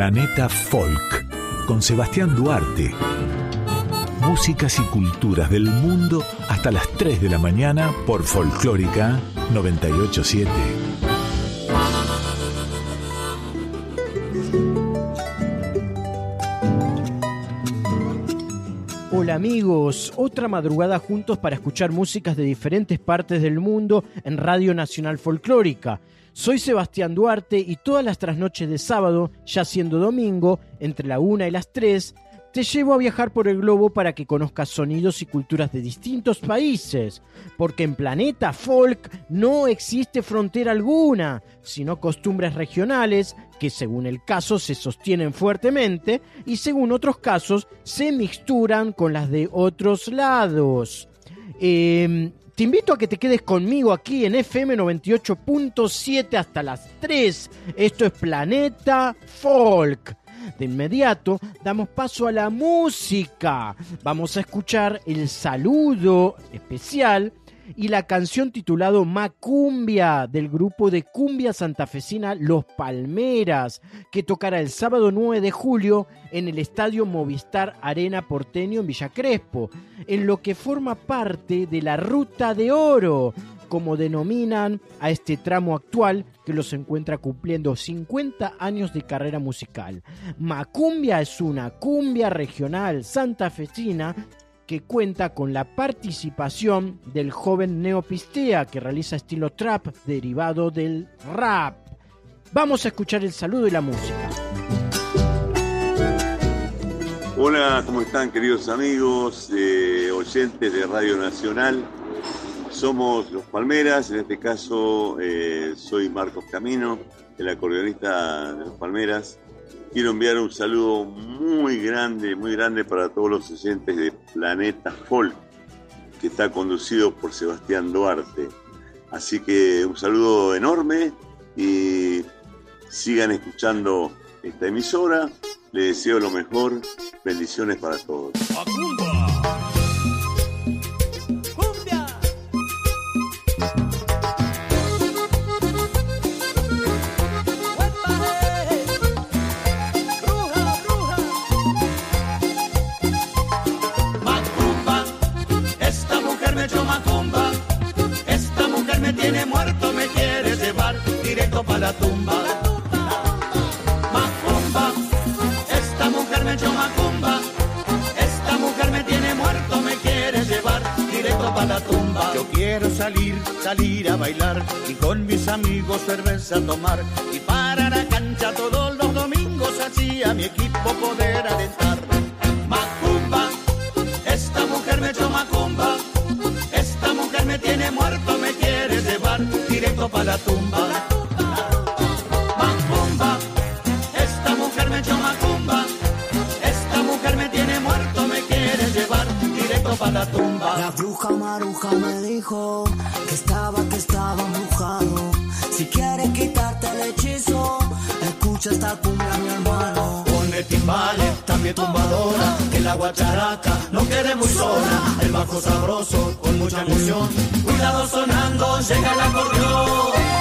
Planeta Folk con Sebastián Duarte. Músicas y culturas del mundo hasta las 3 de la mañana por Folclórica 987. Hola amigos, otra madrugada juntos para escuchar músicas de diferentes partes del mundo en Radio Nacional Folclórica. Soy Sebastián Duarte y todas las trasnoches de sábado, ya siendo domingo, entre la 1 y las 3, te llevo a viajar por el globo para que conozcas sonidos y culturas de distintos países, porque en Planeta Folk no existe frontera alguna, sino costumbres regionales que según el caso se sostienen fuertemente y según otros casos se mixturan con las de otros lados. Eh, te invito a que te quedes conmigo aquí en FM 98.7 hasta las 3. Esto es Planeta Folk. De inmediato damos paso a la música. Vamos a escuchar el saludo especial y la canción titulado Macumbia del grupo de cumbia santafesina Los Palmeras, que tocará el sábado 9 de julio en el estadio Movistar Arena Porteño en Villa Crespo, en lo que forma parte de la Ruta de Oro, como denominan a este tramo actual que los encuentra cumpliendo 50 años de carrera musical. Macumbia es una cumbia regional santafesina que cuenta con la participación del joven Neopistea que realiza estilo trap derivado del rap. Vamos a escuchar el saludo y la música. Hola, ¿cómo están queridos amigos, eh, oyentes de Radio Nacional? Somos Los Palmeras, en este caso eh, soy Marcos Camino, el acordeonista de Los Palmeras quiero enviar un saludo muy grande, muy grande para todos los oyentes de Planeta Folk, que está conducido por Sebastián Duarte. Así que un saludo enorme y sigan escuchando esta emisora. Les deseo lo mejor. Bendiciones para todos. La tumba. Macumba, esta mujer me echó macumba. Esta mujer me tiene muerto, me quiere llevar directo para la tumba. Yo quiero salir, salir a bailar y con mis amigos cerveza tomar. Y para la cancha todos los domingos así a mi equipo poder alentar. Macumba, esta mujer me echó macumba. Esta mujer me tiene muerto, me quiere llevar directo para la tumba. La bruja maruja me dijo que estaba, que estaba embrujado. Si quieres quitarte el hechizo, escucha esta cumbia, mi hermano. Pone timbales, también tumbadora, que la guacharaca no quede muy sola. El bajo sabroso, con mucha emoción. Cuidado sonando, llega el acordeón.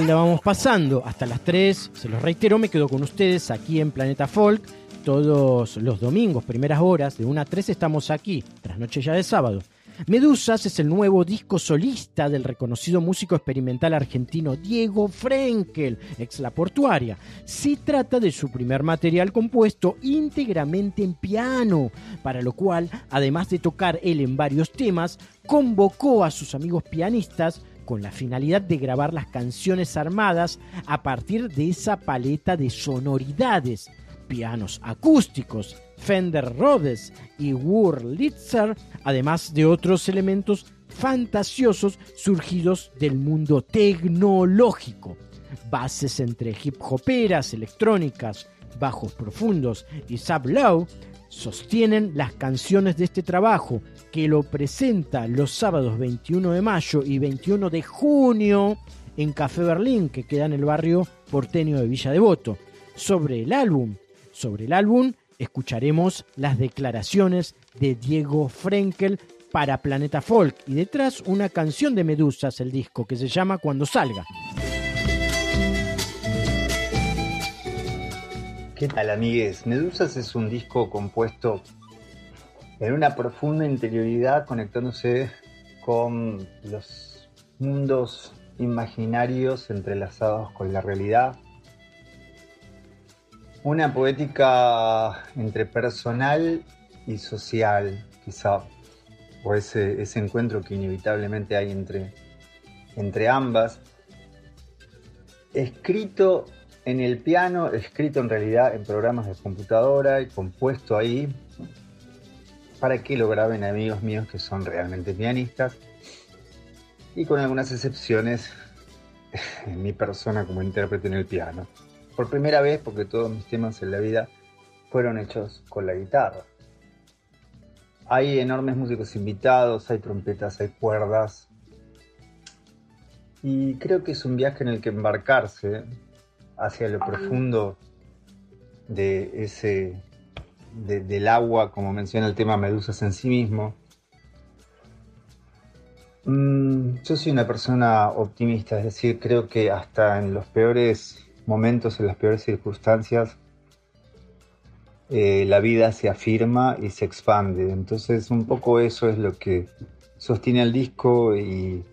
¿Qué tal la vamos pasando? Hasta las 3, se los reitero, me quedo con ustedes aquí en Planeta Folk. Todos los domingos, primeras horas, de 1 a 3 estamos aquí, tras noche ya de sábado. Medusas es el nuevo disco solista del reconocido músico experimental argentino Diego Frenkel, ex La Portuaria. Se trata de su primer material compuesto íntegramente en piano, para lo cual, además de tocar él en varios temas, convocó a sus amigos pianistas con la finalidad de grabar las canciones armadas a partir de esa paleta de sonoridades. Pianos acústicos, Fender Rhodes y Wurlitzer, además de otros elementos fantasiosos surgidos del mundo tecnológico. Bases entre hip hoperas, electrónicas, bajos profundos y sub low sostienen las canciones de este trabajo que lo presenta los sábados 21 de mayo y 21 de junio en Café Berlín, que queda en el barrio porteño de Villa Devoto. Sobre el álbum, sobre el álbum escucharemos las declaraciones de Diego Frenkel para Planeta Folk y detrás una canción de Medusas, el disco que se llama Cuando salga. ¿Qué tal, amigues? Medusas es un disco compuesto en una profunda interioridad, conectándose con los mundos imaginarios entrelazados con la realidad. Una poética entre personal y social, quizá, o ese, ese encuentro que inevitablemente hay entre, entre ambas. Escrito en el piano, escrito en realidad en programas de computadora y compuesto ahí para que lo graben amigos míos que son realmente pianistas y con algunas excepciones en mi persona como intérprete en el piano. Por primera vez porque todos mis temas en la vida fueron hechos con la guitarra. Hay enormes músicos invitados, hay trompetas, hay cuerdas. Y creo que es un viaje en el que embarcarse hacia lo profundo de ese del agua, como menciona el tema Medusas en sí mismo. Mm, yo soy una persona optimista, es decir, creo que hasta en los peores momentos, en las peores circunstancias, eh, la vida se afirma y se expande. Entonces, un poco eso es lo que sostiene el disco y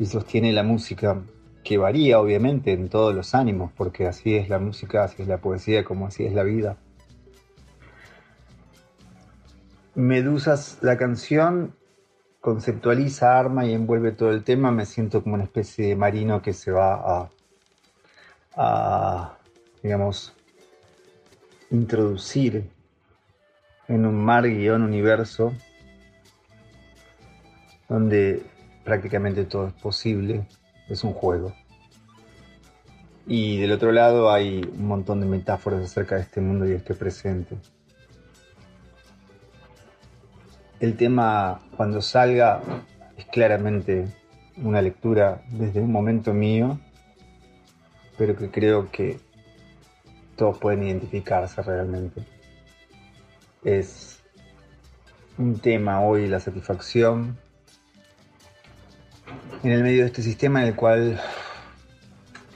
sostiene la música que varía obviamente en todos los ánimos, porque así es la música, así es la poesía, como así es la vida. Medusas, la canción conceptualiza, arma y envuelve todo el tema, me siento como una especie de marino que se va a, digamos, introducir en un mar guion universo donde prácticamente todo es posible es un juego. Y del otro lado hay un montón de metáforas acerca de este mundo y este presente. El tema cuando salga es claramente una lectura desde un momento mío, pero que creo que todos pueden identificarse realmente. Es un tema hoy, la satisfacción, en el medio de este sistema en el cual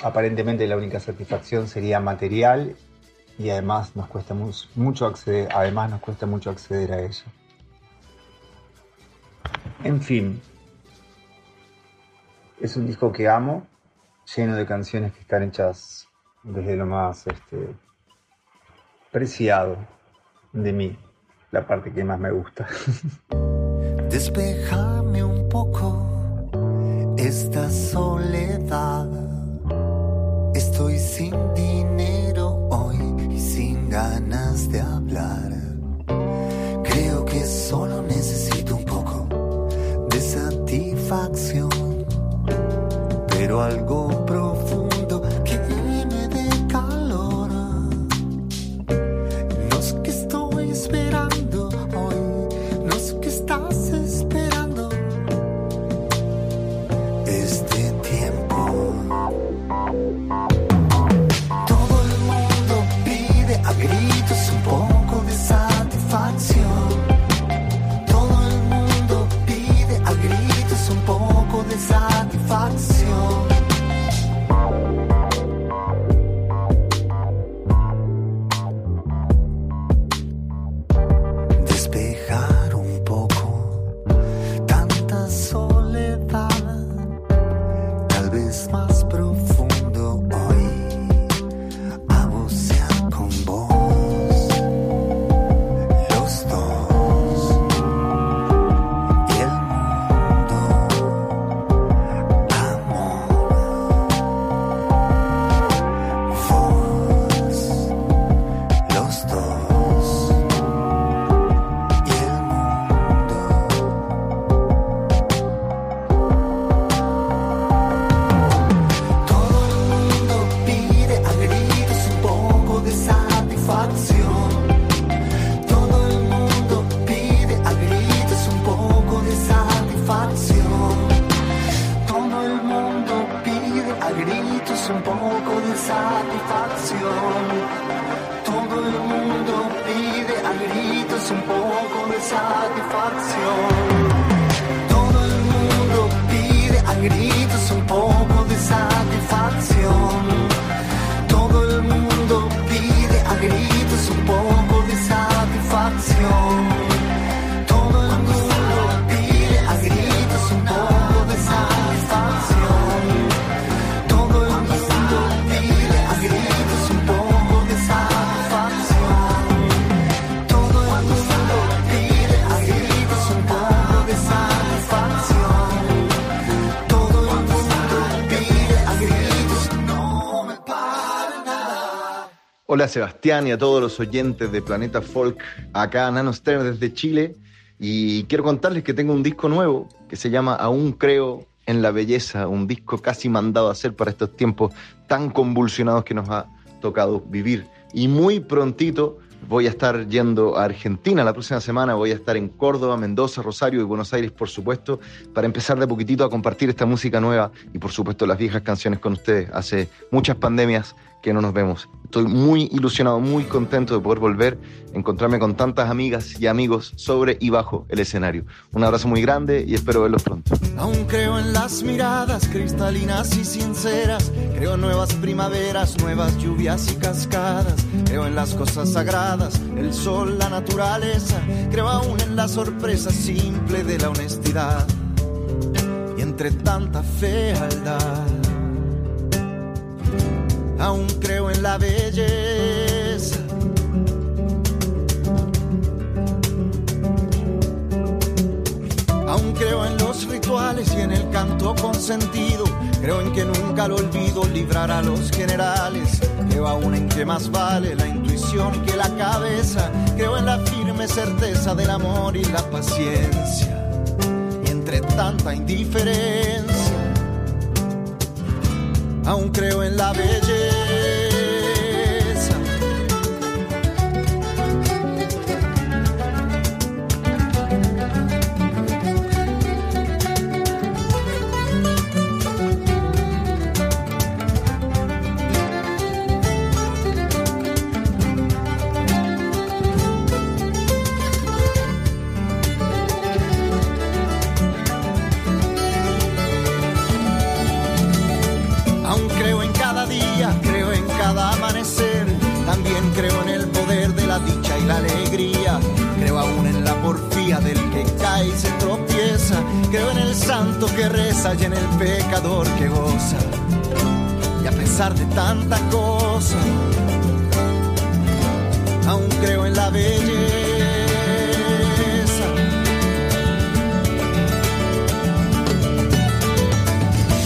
aparentemente la única satisfacción sería material y además nos cuesta mucho acceder, además nos cuesta mucho acceder a ella. En fin, es un disco que amo, lleno de canciones que están hechas desde lo más este, preciado de mí, la parte que más me gusta. Despejame un poco esta soledad. Estoy sin dinero hoy y sin ganas de hablar. Creo que solo necesito un poco de satisfacción, pero algo Hola Sebastián y a todos los oyentes de Planeta Folk, acá Nano Stern desde Chile. Y quiero contarles que tengo un disco nuevo que se llama Aún creo en la belleza, un disco casi mandado a hacer para estos tiempos tan convulsionados que nos ha tocado vivir. Y muy prontito voy a estar yendo a Argentina la próxima semana, voy a estar en Córdoba, Mendoza, Rosario y Buenos Aires, por supuesto, para empezar de poquitito a compartir esta música nueva y por supuesto las viejas canciones con ustedes. Hace muchas pandemias que no nos vemos. Estoy muy ilusionado, muy contento de poder volver, encontrarme con tantas amigas y amigos sobre y bajo el escenario. Un abrazo muy grande y espero verlos pronto. Aún creo en las miradas cristalinas y sinceras. Creo en nuevas primaveras, nuevas lluvias y cascadas. Creo en las cosas sagradas, el sol, la naturaleza. Creo aún en la sorpresa simple de la honestidad. Y entre tanta fealdad, aún creo en la belleza. Aún creo en los rituales y en el canto con sentido. Creo en que nunca lo olvido librar a los generales. Creo aún en que más vale la intuición que la cabeza. Creo en la firme certeza del amor y la paciencia. Y entre tanta indiferencia, aún creo en la belleza. Del que cae y se tropieza. Creo en el santo que reza y en el pecador que goza. Y a pesar de tanta cosa, aún creo en la belleza.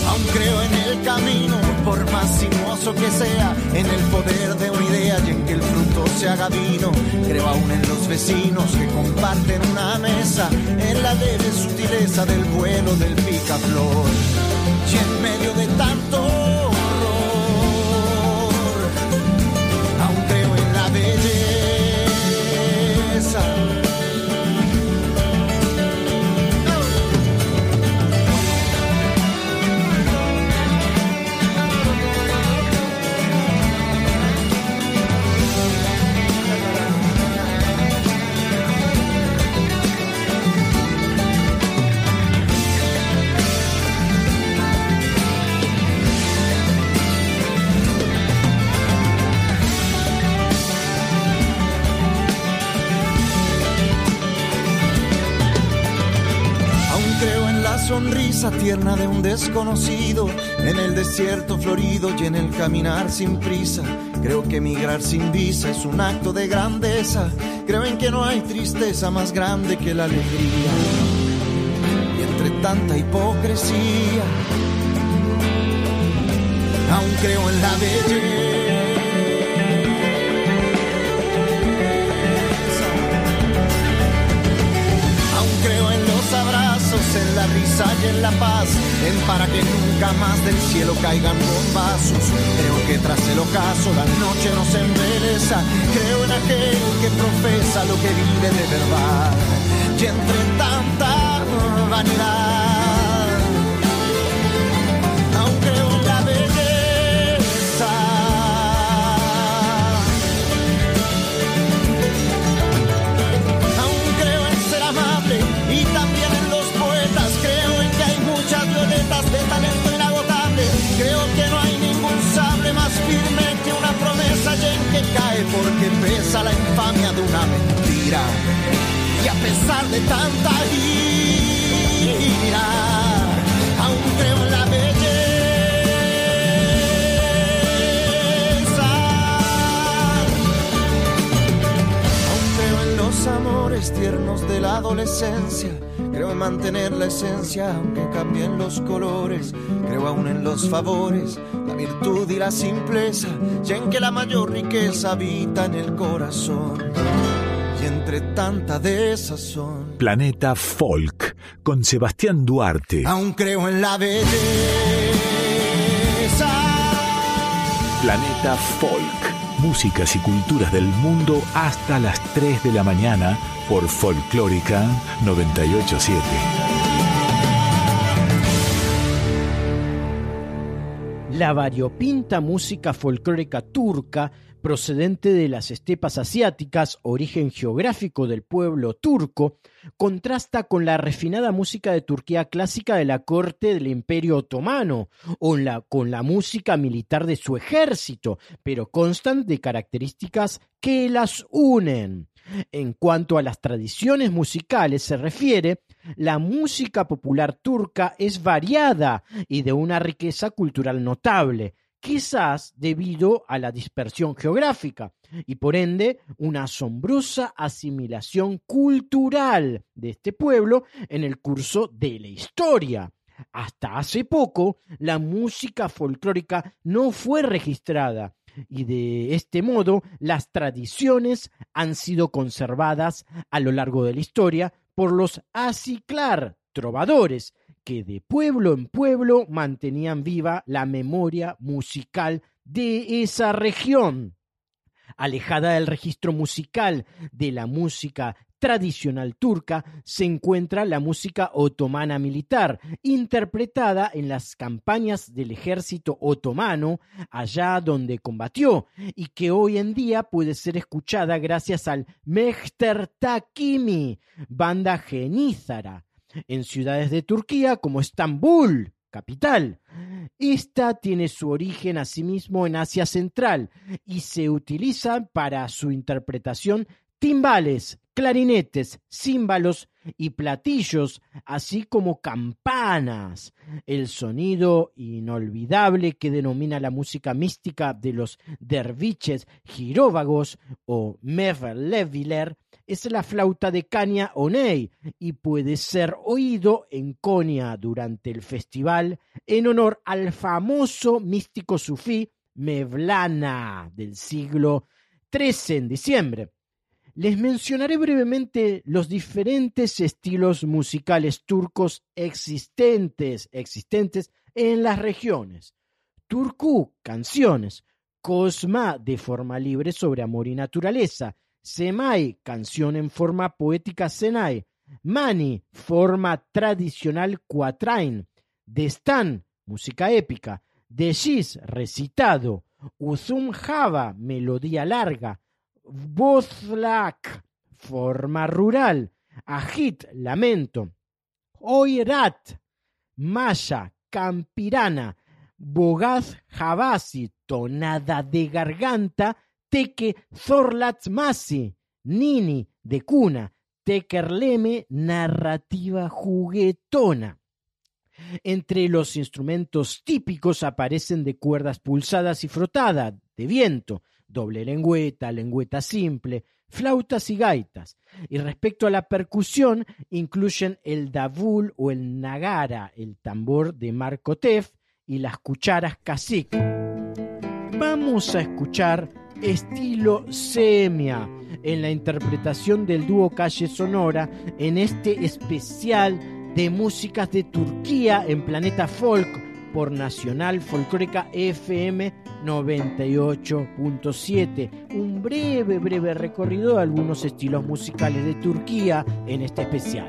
Aún creo en el camino, por más que sea, en el poder de una idea y en que el fruto se haga vino. Creo aún en los vecinos que comparten una mesa, en la leve sutileza del vuelo del picaflor. Y en medio de tanto en el desierto florido y en el caminar sin prisa. Creo que migrar sin visa es un acto de grandeza. Creo en que no hay tristeza más grande que la alegría. Y entre tanta hipocresía, aún creo en la belleza. En la risa y en la paz, en para que nunca más del cielo caigan bombazos. Creo que tras el ocaso la noche nos embeleza, creo en aquel que profesa lo que vive de verdad. Y entre tanta vanidad porque pesa la infamia de una mentira. Y a pesar de tanta ira, aún creo en la belleza. Aún creo en los amores tiernos de la adolescencia. Creo en mantener la esencia, aunque cambien los colores. Creo aún en los favores virtud y la simpleza, y en que la mayor riqueza habita en el corazón. Y entre tanta desazón. Planeta Folk, con Sebastián Duarte. Aún creo en la belleza. Planeta Folk, músicas y culturas del mundo hasta las 3 de la mañana por Folclórica 987. La variopinta música folclórica turca, procedente de las estepas asiáticas, origen geográfico del pueblo turco, contrasta con la refinada música de Turquía clásica de la corte del Imperio Otomano, o con la música militar de su ejército, pero constan de características que las unen. En cuanto a las tradiciones musicales se refiere, la música popular turca es variada y de una riqueza cultural notable, quizás debido a la dispersión geográfica y por ende una asombrosa asimilación cultural de este pueblo en el curso de la historia. Hasta hace poco, la música folclórica no fue registrada y de este modo las tradiciones han sido conservadas a lo largo de la historia por los aciclar trovadores que de pueblo en pueblo mantenían viva la memoria musical de esa región. Alejada del registro musical de la música tradicional turca se encuentra la música otomana militar, interpretada en las campañas del ejército otomano allá donde combatió y que hoy en día puede ser escuchada gracias al Mehter Takimi, banda genízara, en ciudades de Turquía como Estambul, capital. Esta tiene su origen asimismo en Asia Central y se utiliza para su interpretación timbales, clarinetes, címbalos y platillos, así como campanas. El sonido inolvidable que denomina la música mística de los derviches giróvagos o mevleviler es la flauta de caña Oney y puede ser oído en Konya durante el festival en honor al famoso místico sufí Mevlana del siglo XIII en diciembre. Les mencionaré brevemente los diferentes estilos musicales turcos existentes, existentes en las regiones. Turku, canciones. Cosma, de forma libre sobre amor y naturaleza. Semai, canción en forma poética Senai. Mani, forma tradicional cuatrain. Destan, música épica. Deshis, recitado. Uzum Java, melodía larga. Bozlak, forma rural. Ajit, lamento. Oirat, maya, campirana. Bogaz Javasi, tonada de garganta. Teque Zorlatmasi, Nini, de cuna. Tekerleme, narrativa juguetona. Entre los instrumentos típicos aparecen de cuerdas pulsadas y frotadas, de viento, doble lengüeta, lengüeta simple, flautas y gaitas. Y respecto a la percusión, incluyen el davul o el nagara, el tambor de Markotef y las cucharas cacique. Vamos a escuchar estilo semia en la interpretación del dúo Calle Sonora en este especial de músicas de Turquía en Planeta Folk por Nacional Folclórica FM 98.7. Un breve, breve recorrido de algunos estilos musicales de Turquía en este especial.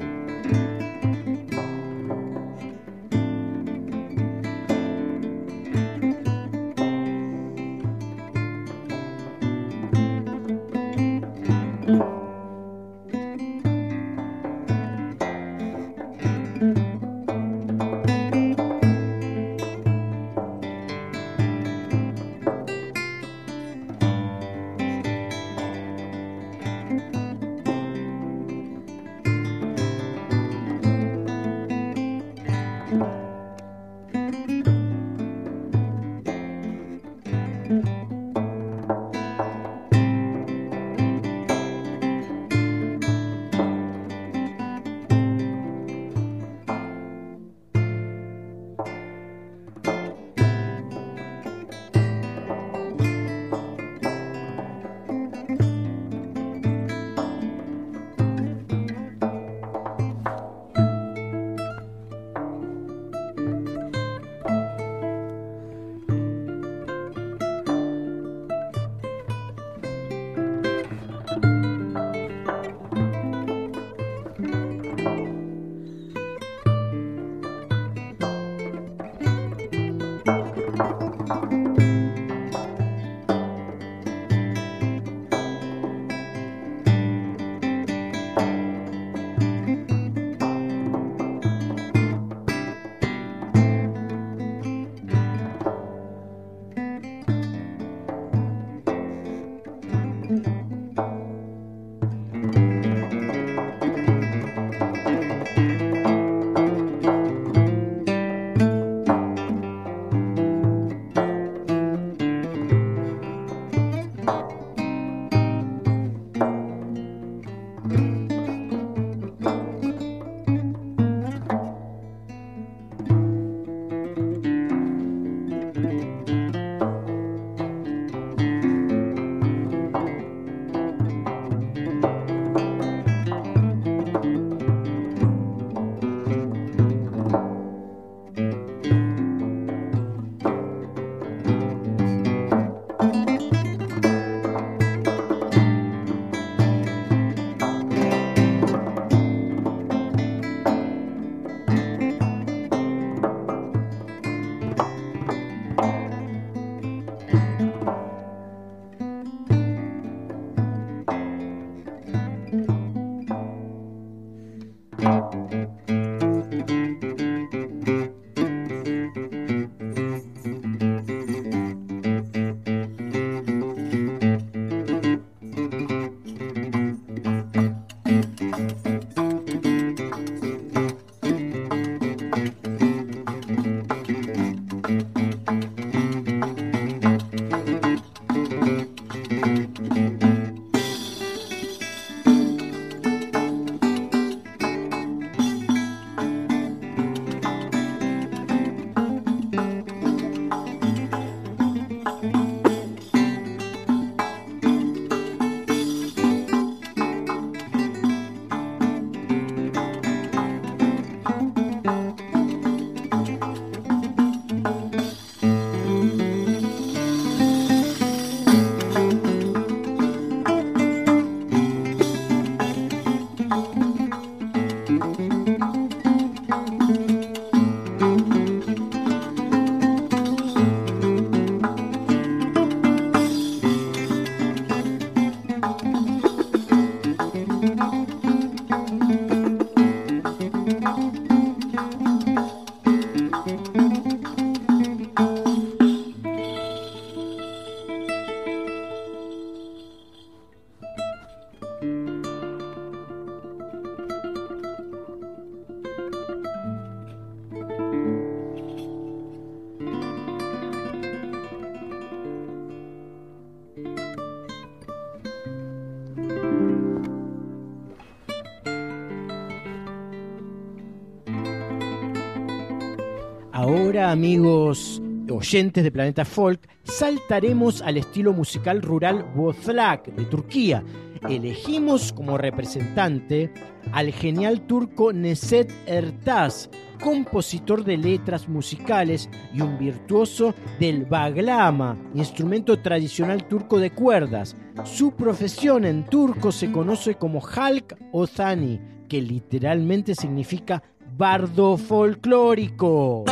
Amigos oyentes de Planeta Folk, saltaremos al estilo musical rural Bozlak de Turquía. Elegimos como representante al genial turco Neset Ertaz, compositor de letras musicales y un virtuoso del baglama, instrumento tradicional turco de cuerdas. Su profesión en turco se conoce como Halk Ozani, que literalmente significa bardo folclórico.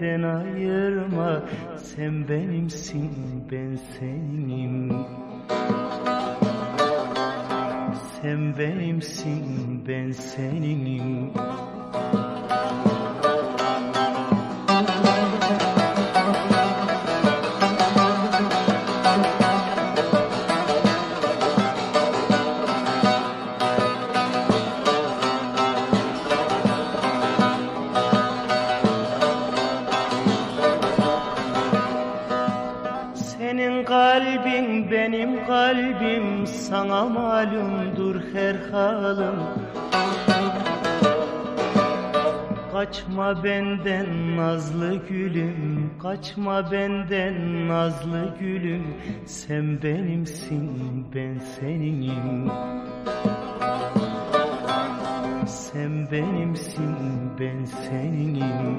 Benden ayırma. Sen benimsin ben senin. Sen benimsin ben senin Kaçma benden nazlı gülüm Kaçma benden nazlı gülüm. Sen benimsin ben seninim. Sen benimsin ben seninim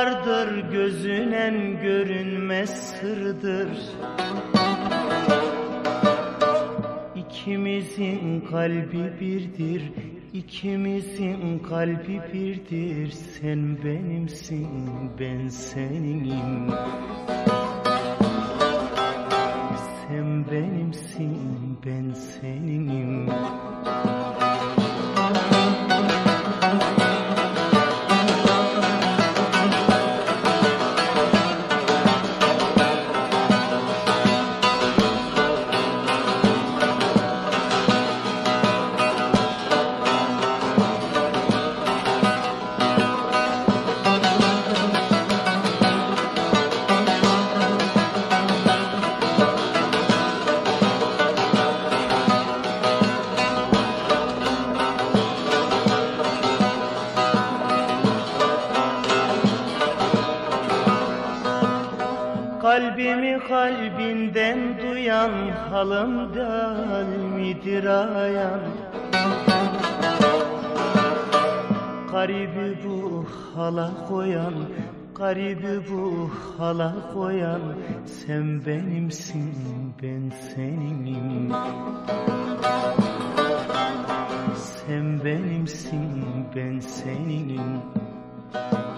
vardır Gözünen görünmez sırdır. İkimizin kalbi birdir İkimizin kalbi birdir. Sen benimsin ben seninim. Sen benimsin ben seninim kalbinden duyan halımdan midir ayan Garibi bu hala koyan Garibi bu hala koyan Sen benimsin ben seninim Sen benimsin ben seninim Sen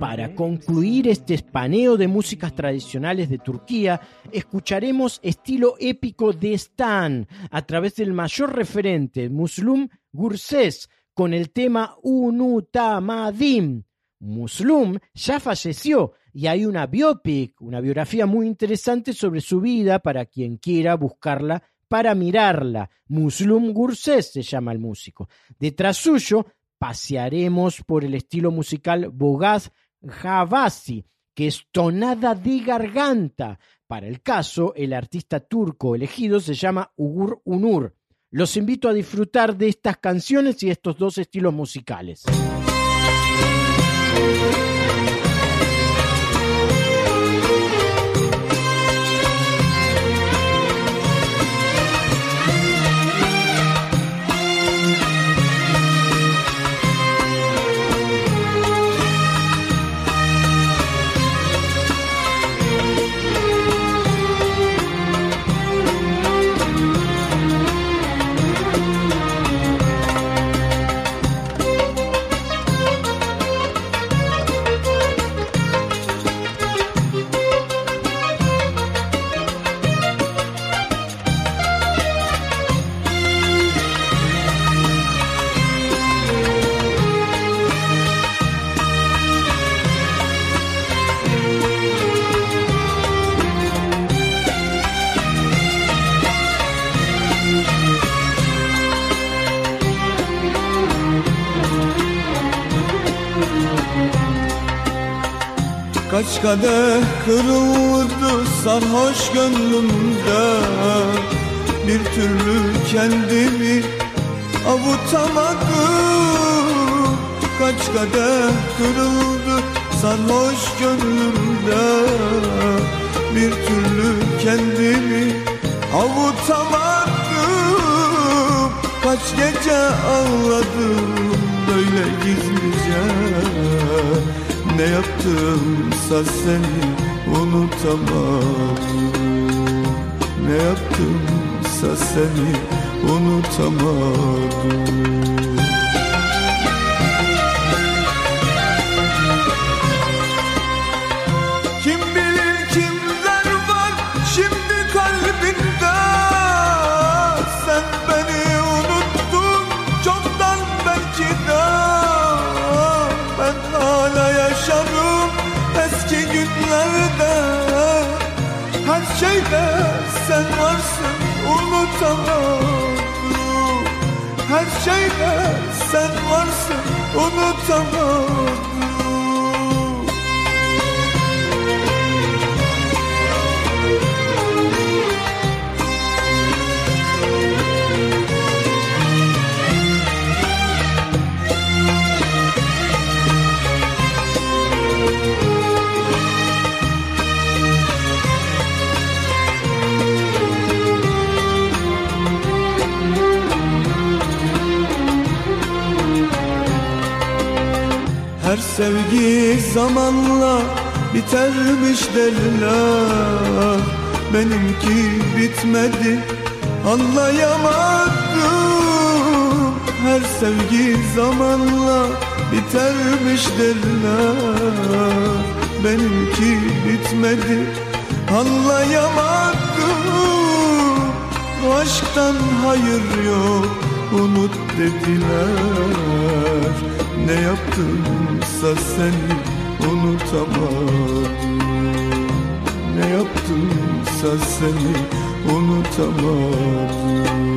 Para concluir este espaneo de músicas tradicionales de Turquía, escucharemos estilo épico de Stan a través del mayor referente, Muslum Gurses, con el tema Unutamadim. Muslum ya falleció y hay una biopic, una biografía muy interesante sobre su vida para quien quiera buscarla para mirarla. Muslum Gurses se llama el músico. Detrás suyo pasearemos por el estilo musical Bogaz Javasi, que es tonada de garganta. Para el caso, el artista turco elegido se llama Ugur Unur. Los invito a disfrutar de estas canciones y estos dos estilos musicales. Kaç kadeh kırıldı sarhoş gönlümde. Bir türlü kendimi avutamadım. Kaç kadeh kırıldı sarhoş gönlümde. Bir türlü kendimi avutamadım. Kaç gece ağladım böyle gizlice ne yaptımsa seni unutamadım Ne yaptımsa seni unutamadım unutamadım. Her şeyde sen varsın unutamadım sevgi zamanla bitermiş derler Benimki bitmedi anlayamadım. Her sevgi zamanla bitermiş derler Benimki bitmedi anlayamadım. Aşktan hayır yok unut dediler Ne yaptımsa seni unutamadım. Ne yaptımsa seni unutamadım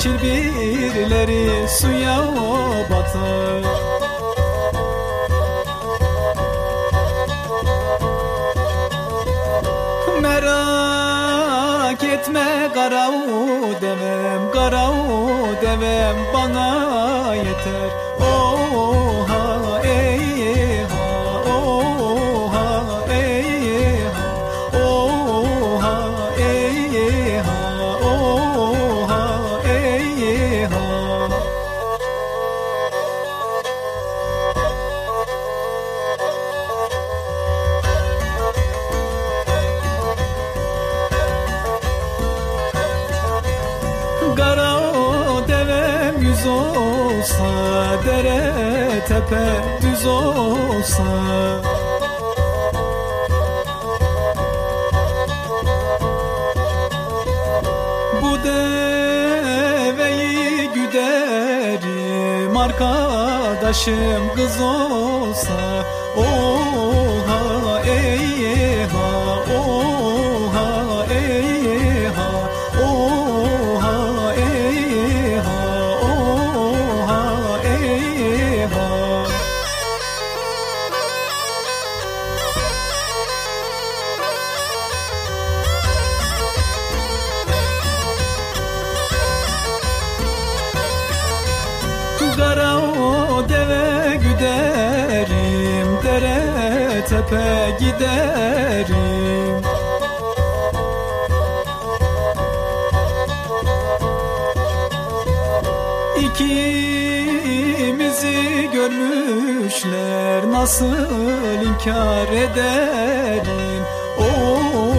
katar Çilbirleri suya o batar. Merak etme kara o devem Kara o devem bana yeter Arkadaşım kız olsa giderim. İkimizi görmüşler Nasıl inkar ederim? Oha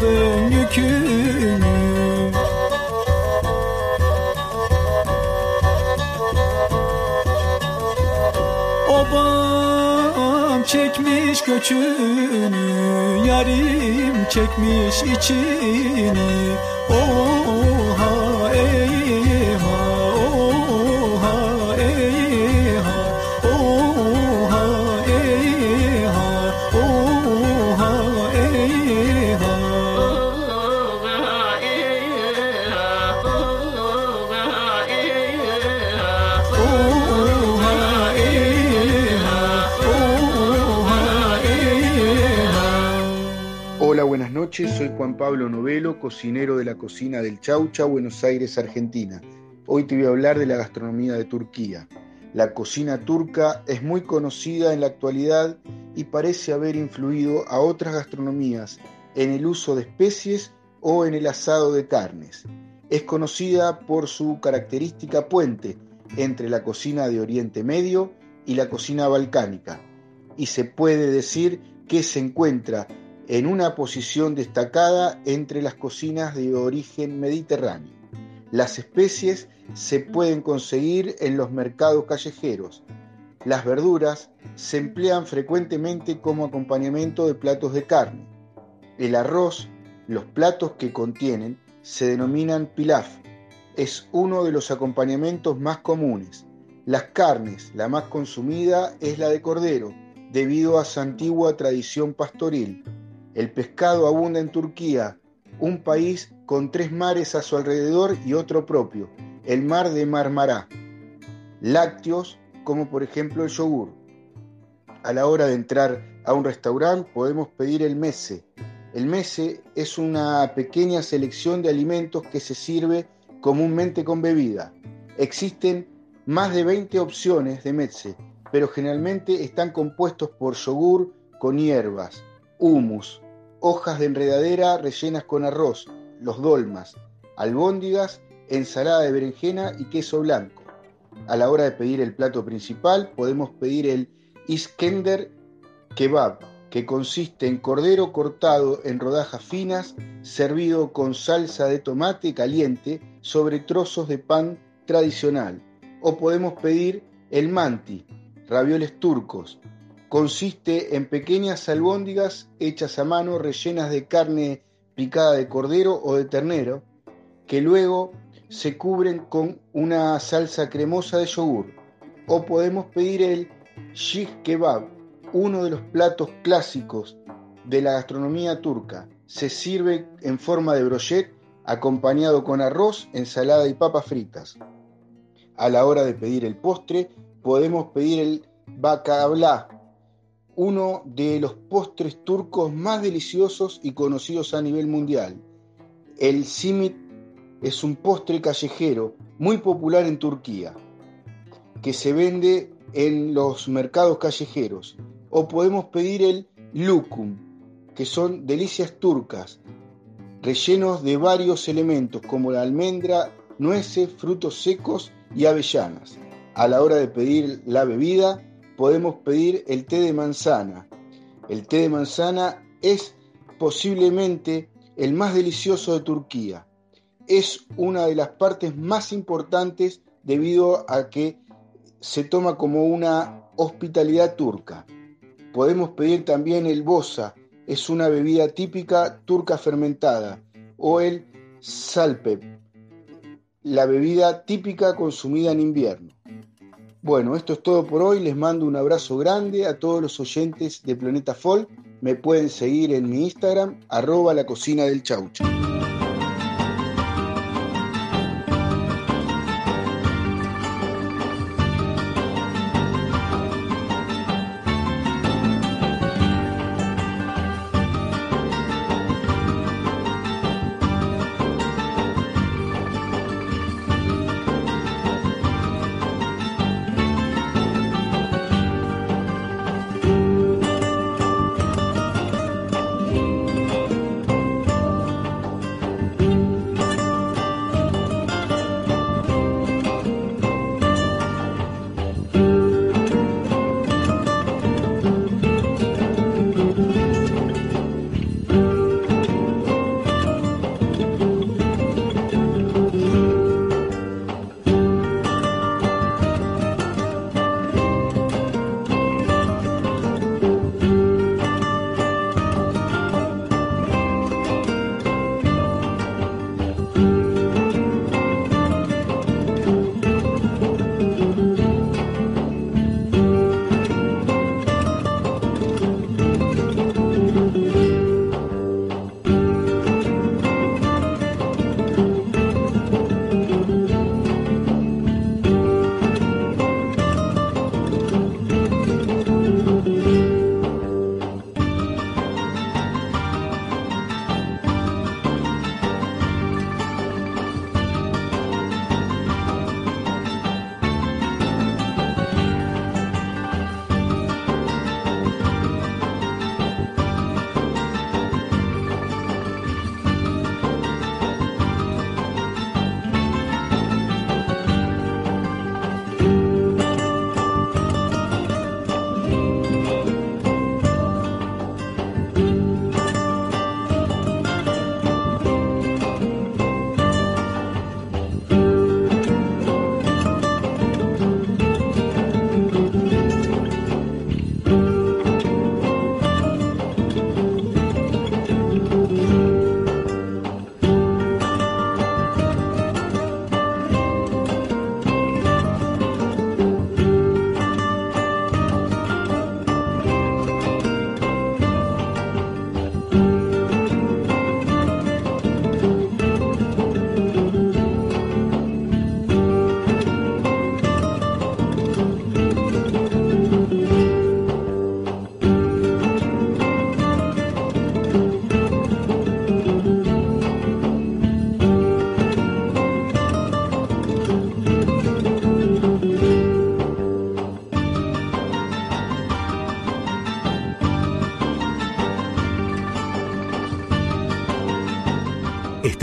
aldın yükünü. Obam çekmiş göçünü Yarim çekmiş içini. Oha Juan Pablo Novelo, cocinero de la cocina del Chaucha, Buenos Aires, Argentina. Hoy te voy a hablar de la gastronomía de Turquía. La cocina turca es muy conocida en la actualidad y parece haber influido a otras gastronomías en el uso de especies o en el asado de carnes. Es conocida por su característica puente entre la cocina de Oriente Medio y la cocina balcánica, y se puede decir que se encuentra en una posición destacada entre las cocinas de origen mediterráneo. Las especies se pueden conseguir en los mercados callejeros. Las verduras se emplean frecuentemente como acompañamiento de platos de carne. El arroz, los platos que contienen, se denominan pilaf. Es uno de los acompañamientos más comunes. Las carnes, la más consumida es la de cordero, debido a su antigua tradición pastoril. El pescado abunda en Turquía, un país con tres mares a su alrededor y otro propio, el mar de Marmará. Lácteos, como por ejemplo el yogur. A la hora de entrar a un restaurante podemos pedir el mese. El mese es una pequeña selección de alimentos que se sirve comúnmente con bebida. Existen más de 20 opciones de mese, pero generalmente están compuestos por yogur con hierbas, humus, hojas de enredadera rellenas con arroz, los dolmas, albóndigas, ensalada de berenjena y queso blanco. A la hora de pedir el plato principal podemos pedir el Iskender Kebab, que consiste en cordero cortado en rodajas finas, servido con salsa de tomate caliente sobre trozos de pan tradicional. O podemos pedir el manti, ravioles turcos. Consiste en pequeñas albóndigas hechas a mano rellenas de carne picada de cordero o de ternero, que luego se cubren con una salsa cremosa de yogur. O podemos pedir el shish kebab, uno de los platos clásicos de la gastronomía turca. Se sirve en forma de brochet acompañado con arroz, ensalada y papas fritas. A la hora de pedir el postre, podemos pedir el bakabla, uno de los postres turcos más deliciosos y conocidos a nivel mundial. El simit es un postre callejero muy popular en Turquía. que se vende en los mercados callejeros. O podemos pedir el lucum, que son delicias turcas, rellenos de varios elementos como la almendra, nueces, frutos secos y avellanas. A la hora de pedir la bebida, podemos pedir el té de manzana. El té de manzana es posiblemente el más delicioso de Turquía. Es una de las partes más importantes debido a que se toma como una hospitalidad turca. Podemos pedir también el bosa, es una bebida típica turca fermentada, o el salpep, la bebida típica consumida en invierno. Bueno, esto es todo por hoy. Les mando un abrazo grande a todos los oyentes de Planeta Folk. Me pueden seguir en mi Instagram, arroba la cocina del chaucho.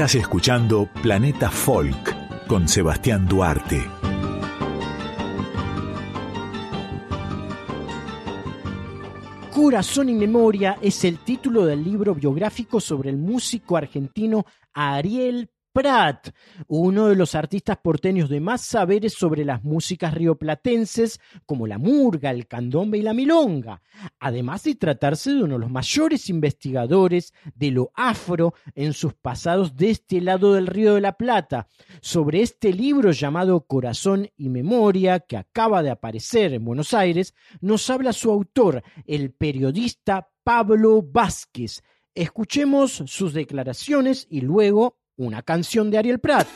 Estás escuchando Planeta Folk con Sebastián Duarte. Corazón y Memoria es el título del libro biográfico sobre el músico argentino Ariel Prat, uno de los artistas porteños de más saberes sobre las músicas rioplatenses como la murga, el candombe y la milonga, además de tratarse de uno de los mayores investigadores de lo afro en sus pasados de este lado del Río de la Plata. Sobre este libro llamado Corazón y Memoria, que acaba de aparecer en Buenos Aires, nos habla su autor, el periodista Pablo Vázquez. Escuchemos sus declaraciones y luego una canción de Ariel Prat.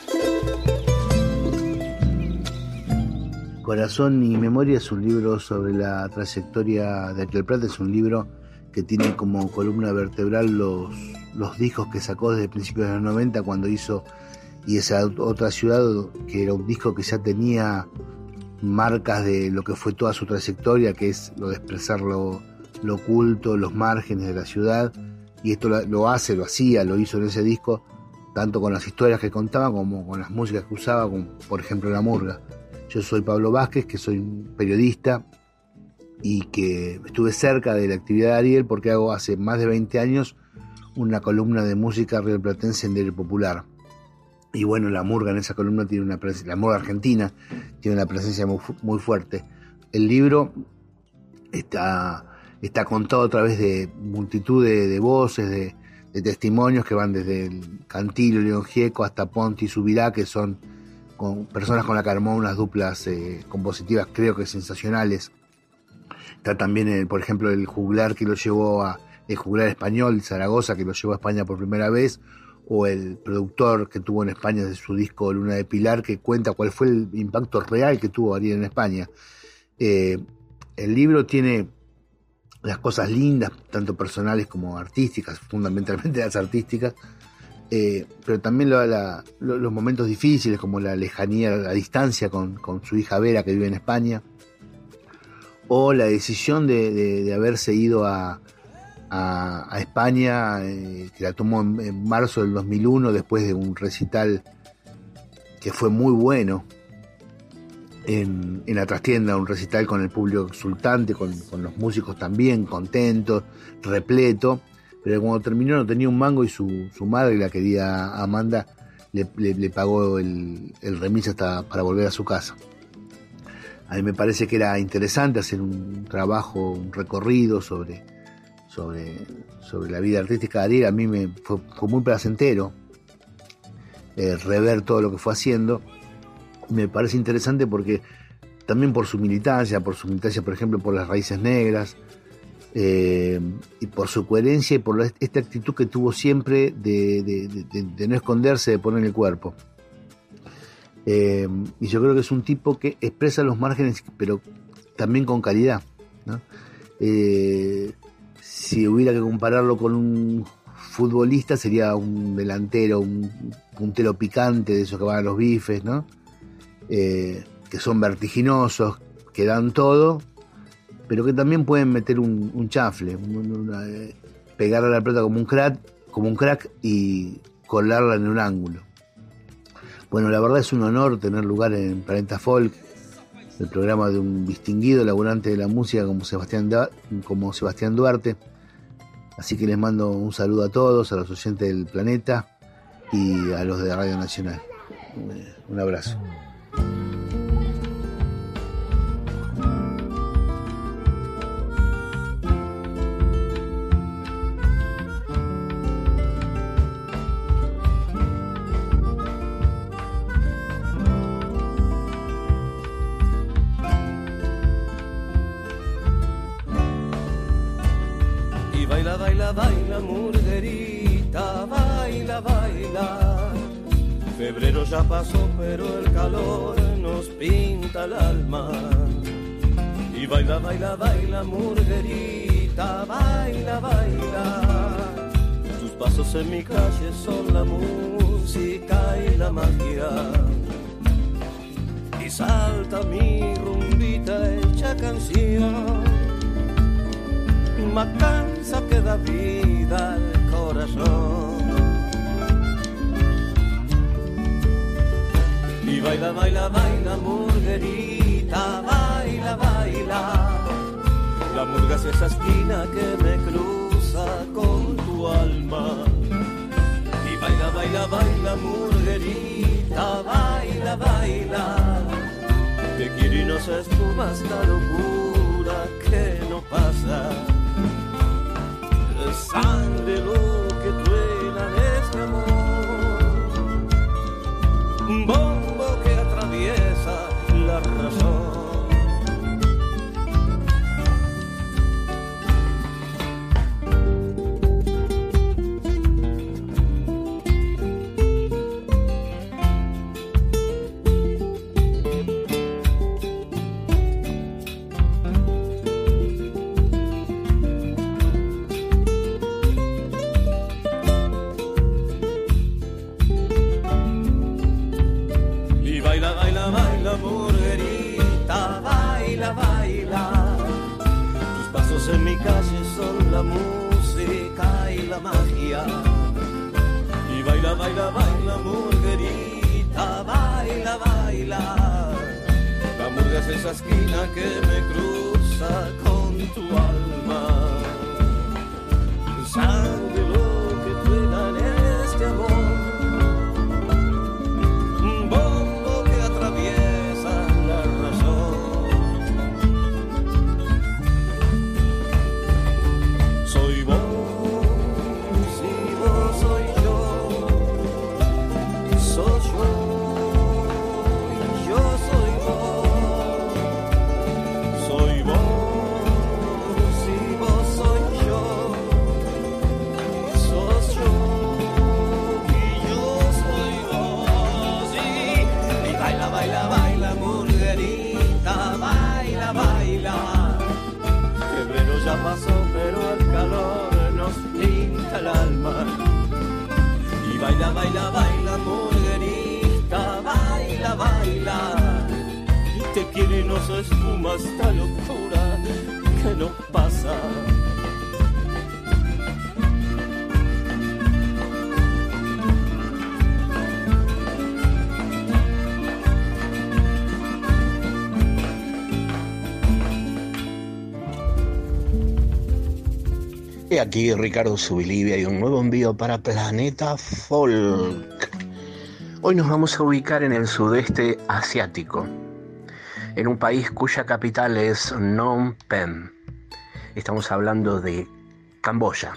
Corazón y Memoria es un libro sobre la trayectoria de Ariel Prat, es un libro que tiene como columna vertebral los, los discos que sacó desde principios de los 90 cuando hizo y esa otra ciudad que era un disco que ya tenía marcas de lo que fue toda su trayectoria, que es lo de expresar lo, oculto, los márgenes de la ciudad, y esto lo hace, lo hacía, lo hizo en ese disco, tanto con las historias que contaba como con las músicas que usaba, como por ejemplo la murga. Yo soy Pablo Vázquez, que soy un periodista y que estuve cerca de la actividad de Ariel porque hago hace más de 20 años una columna de música rioplatense en Diario Popular. Y bueno, la murga en esa columna tiene una presencia, la murga argentina tiene una presencia muy, fu- muy fuerte. El libro está, está contado a través de multitud de, de voces, de, de testimonios que van desde el Cantillo, León Gieco hasta Ponti y Subirá, que son con personas con la que armó unas duplas eh, compositivas creo que sensacionales. Está también, el, por ejemplo, el juglar que lo llevó a, el juglar español, Zaragoza, que lo llevó a España por primera vez, o el productor que tuvo en España de su disco Luna de Pilar, que cuenta cuál fue el impacto real que tuvo Ariel en España. Eh, el libro tiene las cosas lindas, tanto personales como artísticas, fundamentalmente las artísticas, eh, pero también los momentos difíciles, como la lejanía, la distancia con, con su hija Vera, que vive en España, o la decisión de, de- de haberse ido a, a- España, eh, que la tomó en marzo del 2001, después de un recital que fue muy bueno en, la trastienda, un recital con el público exultante, con, con los músicos también contentos, repleto, pero cuando terminó no tenía un mango y su, su madre, la querida Amanda, le, le- le pagó el, el remis hasta para volver a su casa. A mí me parece que era interesante hacer un trabajo, un recorrido sobre, sobre, sobre la vida artística de Ariel. A mí me fue, fue muy placentero eh, rever todo lo que fue haciendo. Me parece interesante porque también por su militancia, por su militancia, por ejemplo, por las raíces negras, eh, y por su coherencia y por la- esta actitud que tuvo siempre de, no esconderse, de poner el cuerpo. Eh, y yo creo que es un tipo que expresa los márgenes, pero también con calidad. Eh, si hubiera que compararlo con un futbolista, sería un delantero, un puntero picante de esos que van a los bifes, ¿no? Eh, que son vertiginosos, que dan todo, pero que también pueden meter un, un chafle, eh, pegarle la pelota como un crack, como un crack y colarla en un ángulo. Bueno, la verdad es un honor tener lugar en Planeta Folk, el programa de un distinguido laburante de la música como Sebastián, como Sebastián Duarte. Así que les mando un saludo a todos, a los oyentes del planeta y a los de Radio Nacional. Un abrazo. Ya pasó, pero el calor nos pinta el alma. Y baila, baila, baila, murguerita, baila, baila. Tus pasos en mi calle son la música y la magia. Y salta mi rumbita hecha canción matanza que da vida al corazón. Baila, baila, baila, murguerita, baila, baila. La murga es esa esquina que me cruza con tu alma. Y baila, baila, baila, murguerita, baila, baila. Te quiero y no se espuma esta locura que no pasa sangre lo en mi calle son la música y la magia. Y baila, baila, baila, murguerita, baila, baila. La murga es esa esquina que me cruza con tu alma. Baila, baila, murguerita, baila, baila. Febrero ya pasó, pero el calor nos pinta el alma. Y baila, baila, baila, murguerita, baila, baila. Te quiere y no se espuma esta locura que no pasa. Aquí Ricardo Subilivia y un nuevo envío para Planeta Folk. Hoy nos vamos a ubicar en el sudeste asiático, en un país cuya capital es Phnom Penh. Estamos hablando de Camboya,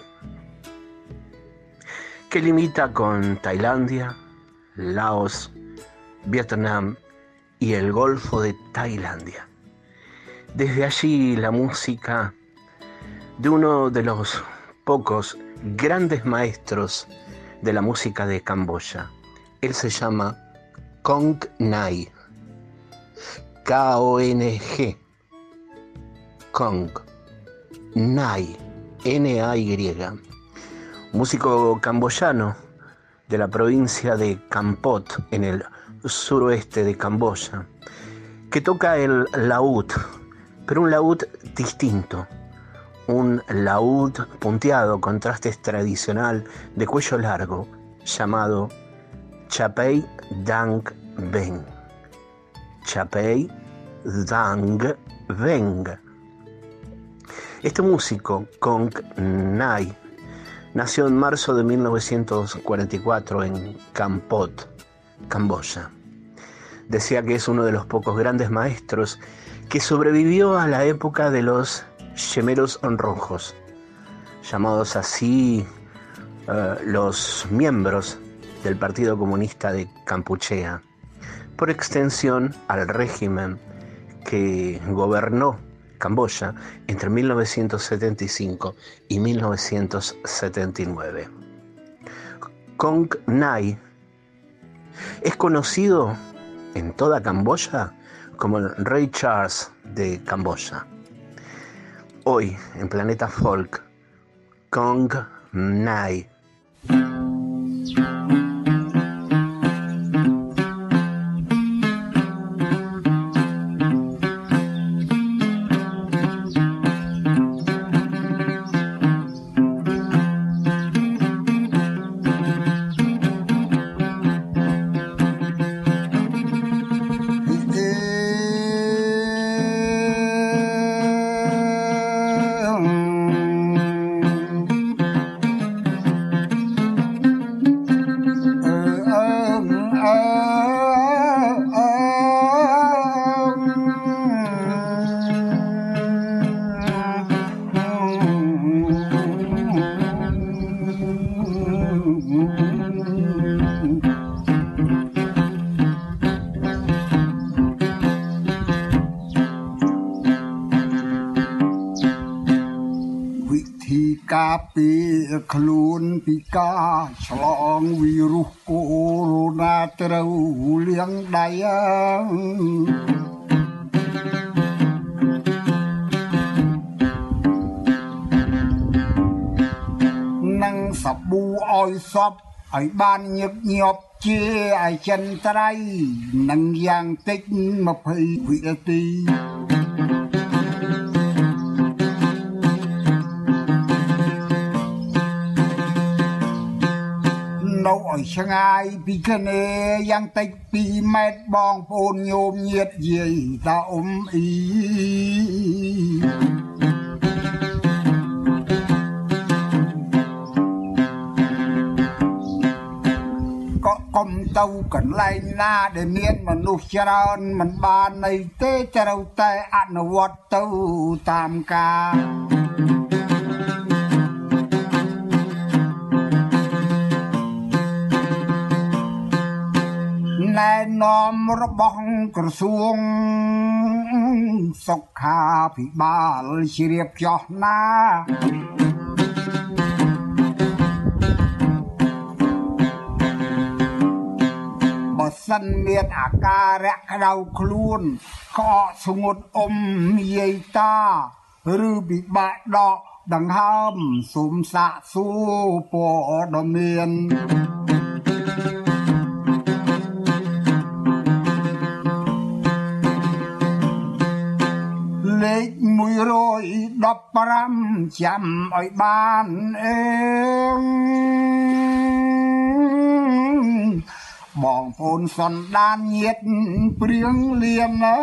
que limita con Tailandia, Laos, Vietnam y el Golfo de Tailandia. Desde allí la música de uno de los pocos grandes maestros de la música de Camboya. Él se llama Kong Nai. K-O-N-G. Kong Nai. N-A-Y. Músico camboyano de la provincia de Kampot, en el suroeste de Camboya, que toca el laúd, pero un laúd distinto un laúd punteado con trastes tradicional de cuello largo llamado Chapei Dang Beng. Chapei Dang Beng. Este músico, Kong Nai, nació en marzo de 1944 en Kampot, Camboya. Decía que es uno de los pocos grandes maestros que sobrevivió a la época de los Gemelos Rojos, llamados así uh, los miembros del Partido Comunista de Campuchea, por extensión al régimen que gobernó Camboya entre 1975 y 1979. Kong Nai es conocido en toda Camboya como el Rey Charles de Camboya hoy en Planeta Folk, Kong Nai. នឹងសាប៊ូឲ្យសពឲ្យបានញឹកញាប់ជាឲ្យចិនត្រៃនឹងយ៉ាងតិច20វិនាទី ឲ្យឆ្ងាយពីគ្នាយ៉ាងតិច2ម៉ែត្របងប្អូនញោមញាតយាយតាអ៊ុំអ៊ីក៏កុំទៅកន្លែងណាដែលមានមនុស្សច្រើនមិនបានន័យទេត្រូវតែអនុវត្តទៅតាមការ ណែនាំរបស់ក្រសួង សុខាភិបាលជ្រាបចោះណាបើសិនមានអាការៈក្តៅខ្លួនក៏ស្ងួតអុំយាយតា ឬពិបាកដកដង្ហើមសូមសាកសួរព័ត៌មាន លេខ115ចាំឲ្យបានអេងបងប្អូនសន្តានញាតព្រៀងលៀងអើ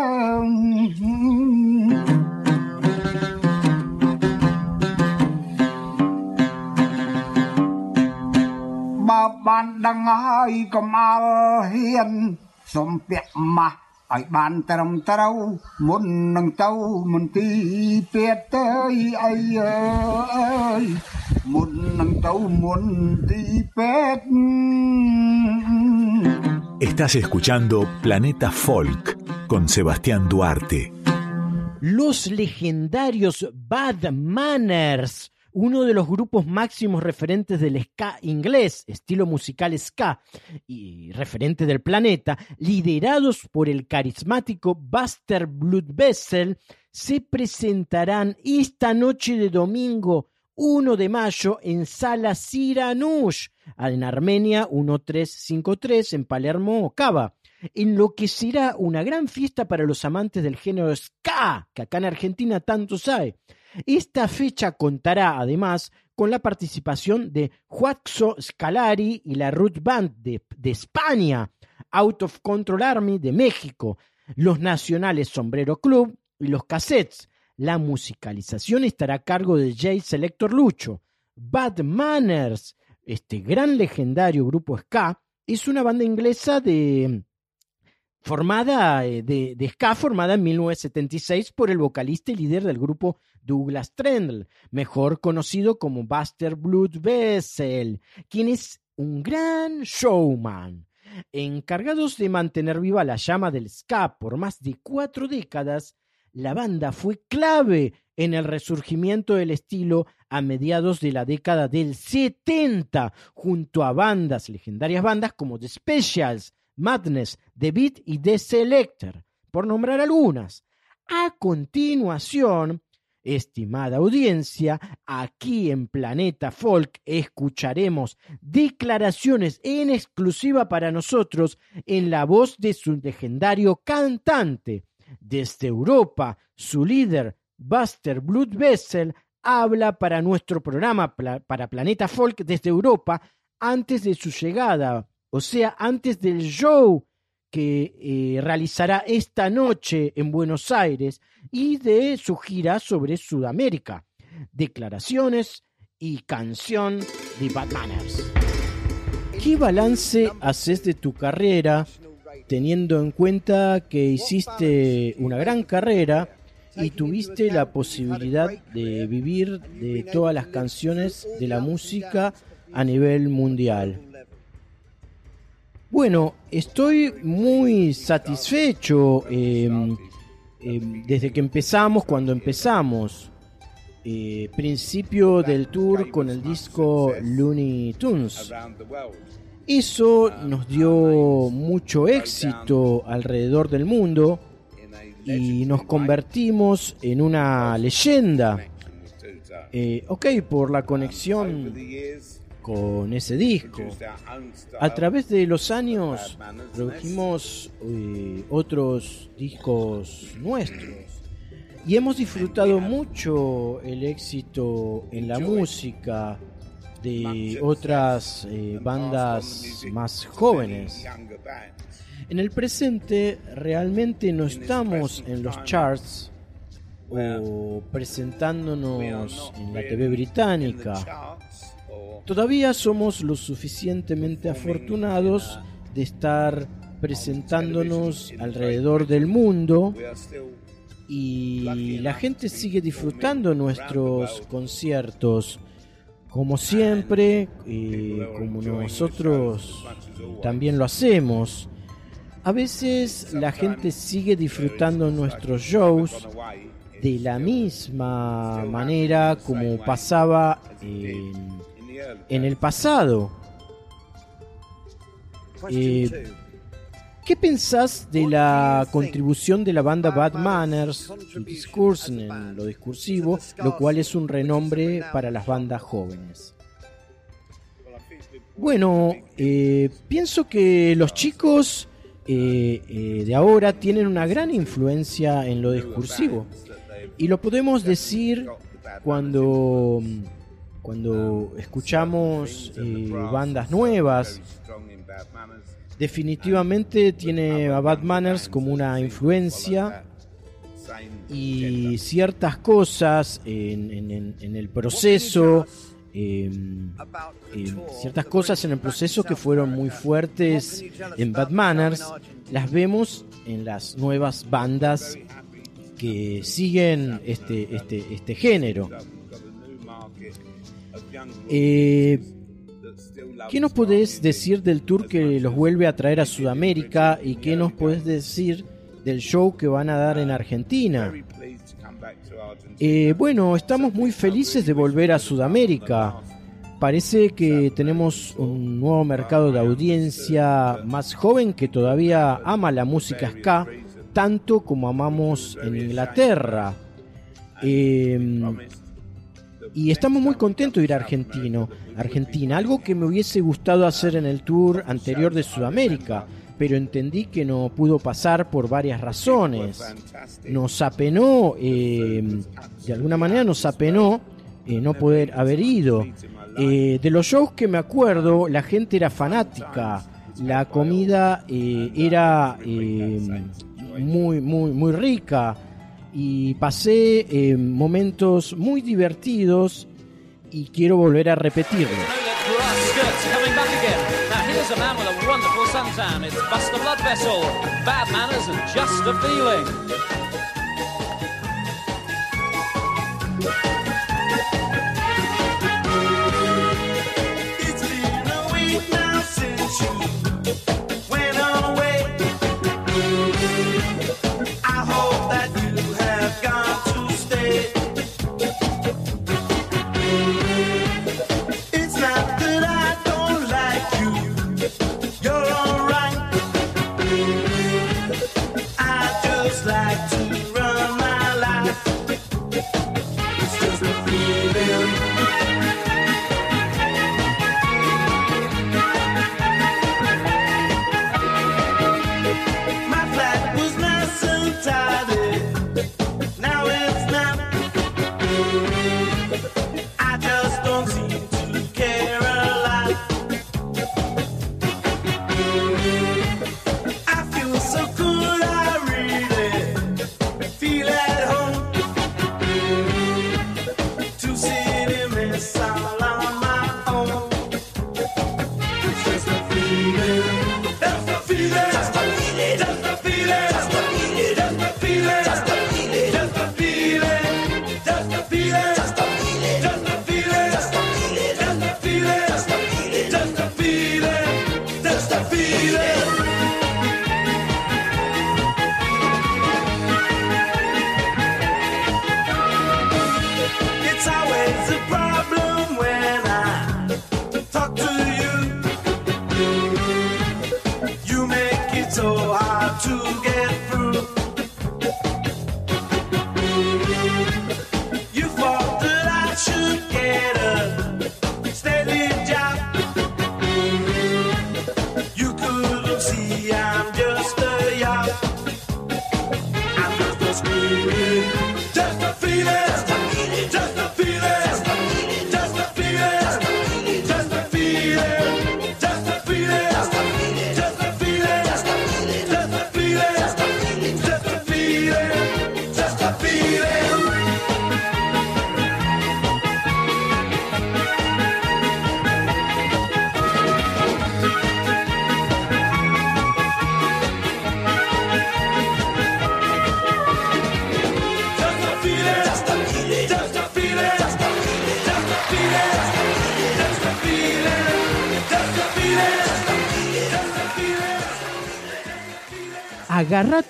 បើបានដឹងហើយកុំអល់ហ៊ានសុំពាក់ម៉ាស់ ឲ្យបានត្រឹមត្រូវមុននឹងទៅមន្ទីរពេទ្យទៅអីអើយមុននឹងទៅមន្ទីរពេទ្យ Estás escuchando Planeta Folk con Sebastián Duarte. Los legendarios Bad Manners, uno de los grupos máximos referentes del ska inglés, estilo musical ska y referente del planeta, liderados por el carismático Buster Bloodvessel, se presentarán esta noche de domingo 1 de mayo en Sala Siranush, en Armenia 1353, en Palermo, Cava en lo que será una gran fiesta para los amantes del género ska, que acá en Argentina tantos hay. Esta fecha contará además con la participación de Juaxo Scalari y la Root Band de, España, Out of Control Army de México, los nacionales Sombrero Club y los Cassettes. La musicalización estará a cargo de Jay Selector Lucho. Bad Manners, este gran legendario grupo ska, es una banda inglesa de, formada eh, de, ska formada en 1976 por el vocalista y líder del grupo Douglas Trendle, mejor conocido como Buster Blood Vessel, quien es un gran showman. Encargados de mantener viva la llama del ska por más de cuatro décadas, la banda fue clave en el resurgimiento del estilo a mediados de la década del 70, junto a bandas, legendarias bandas como The Specials, Madness, The Beat y The Selector, por nombrar algunas. A continuación, estimada audiencia, aquí en Planeta Folk escucharemos declaraciones en exclusiva para nosotros en la voz de su legendario cantante. Desde Europa, su líder, Buster Blood Vessel, habla para nuestro programa para Planeta Folk desde Europa antes de su llegada o sea, antes del show que eh, realizará esta noche en Buenos Aires y de su gira sobre Sudamérica. Declaraciones y canción de Bad Manners. ¿Qué balance haces de tu carrera teniendo en cuenta que hiciste una gran carrera y tuviste la posibilidad de vivir de todas las canciones de la música a nivel mundial? Bueno, estoy muy satisfecho eh, eh, desde que empezamos, cuando empezamos. Eh, principio del tour con el disco Looney Tunes. Eso nos dio mucho éxito alrededor del mundo y nos convertimos en una leyenda. ok, por la conexión con ese disco. A través de los años produjimos eh, otros discos nuestros y hemos disfrutado mucho el éxito en la música de otras eh, bandas más jóvenes. En el presente realmente no estamos en los charts o presentándonos en la TV británica. Todavía somos lo suficientemente afortunados de estar presentándonos alrededor del mundo y la gente sigue disfrutando nuestros conciertos como siempre, eh, como nosotros también lo hacemos. A veces la gente sigue disfrutando nuestros shows de la misma manera como pasaba en, en el pasado. Eh, ¿Qué pensás de la contribución de la banda Bad Manners, en lo discursivo, lo cual es un renombre para las bandas jóvenes? Bueno, eh, pienso que los chicos eh, eh, de ahora tienen una gran influencia en lo discursivo. Y lo podemos decir cuando cuando escuchamos bandas nuevas definitivamente tiene a Bad Manners como una influencia y ciertas cosas en, el proceso, em, em, ciertas cosas en el proceso que fueron muy fuertes en Bad Manners, las vemos en las nuevas bandas que siguen este, este, este género. Eh, ¿Qué nos podés decir del tour que los vuelve a traer a Sudamérica y qué nos podés decir del show que van a dar en Argentina? Eh, bueno, estamos muy felices de volver a Sudamérica. Parece que tenemos un nuevo mercado de audiencia más joven que todavía ama la música ska tanto como amamos en Inglaterra. Eh, y estamos muy contentos de ir a Argentino, Argentina, algo que me hubiese gustado hacer en el tour anterior de Sudamérica, pero entendí que no pudo pasar por varias razones. Nos apenó, eh, de alguna manera nos apenó eh, no poder haber ido. Eh, de los shows que me acuerdo, la gente era fanática, la comida era muy, muy, muy rica y pasé eh, momentos muy divertidos y quiero volver a repetirlo.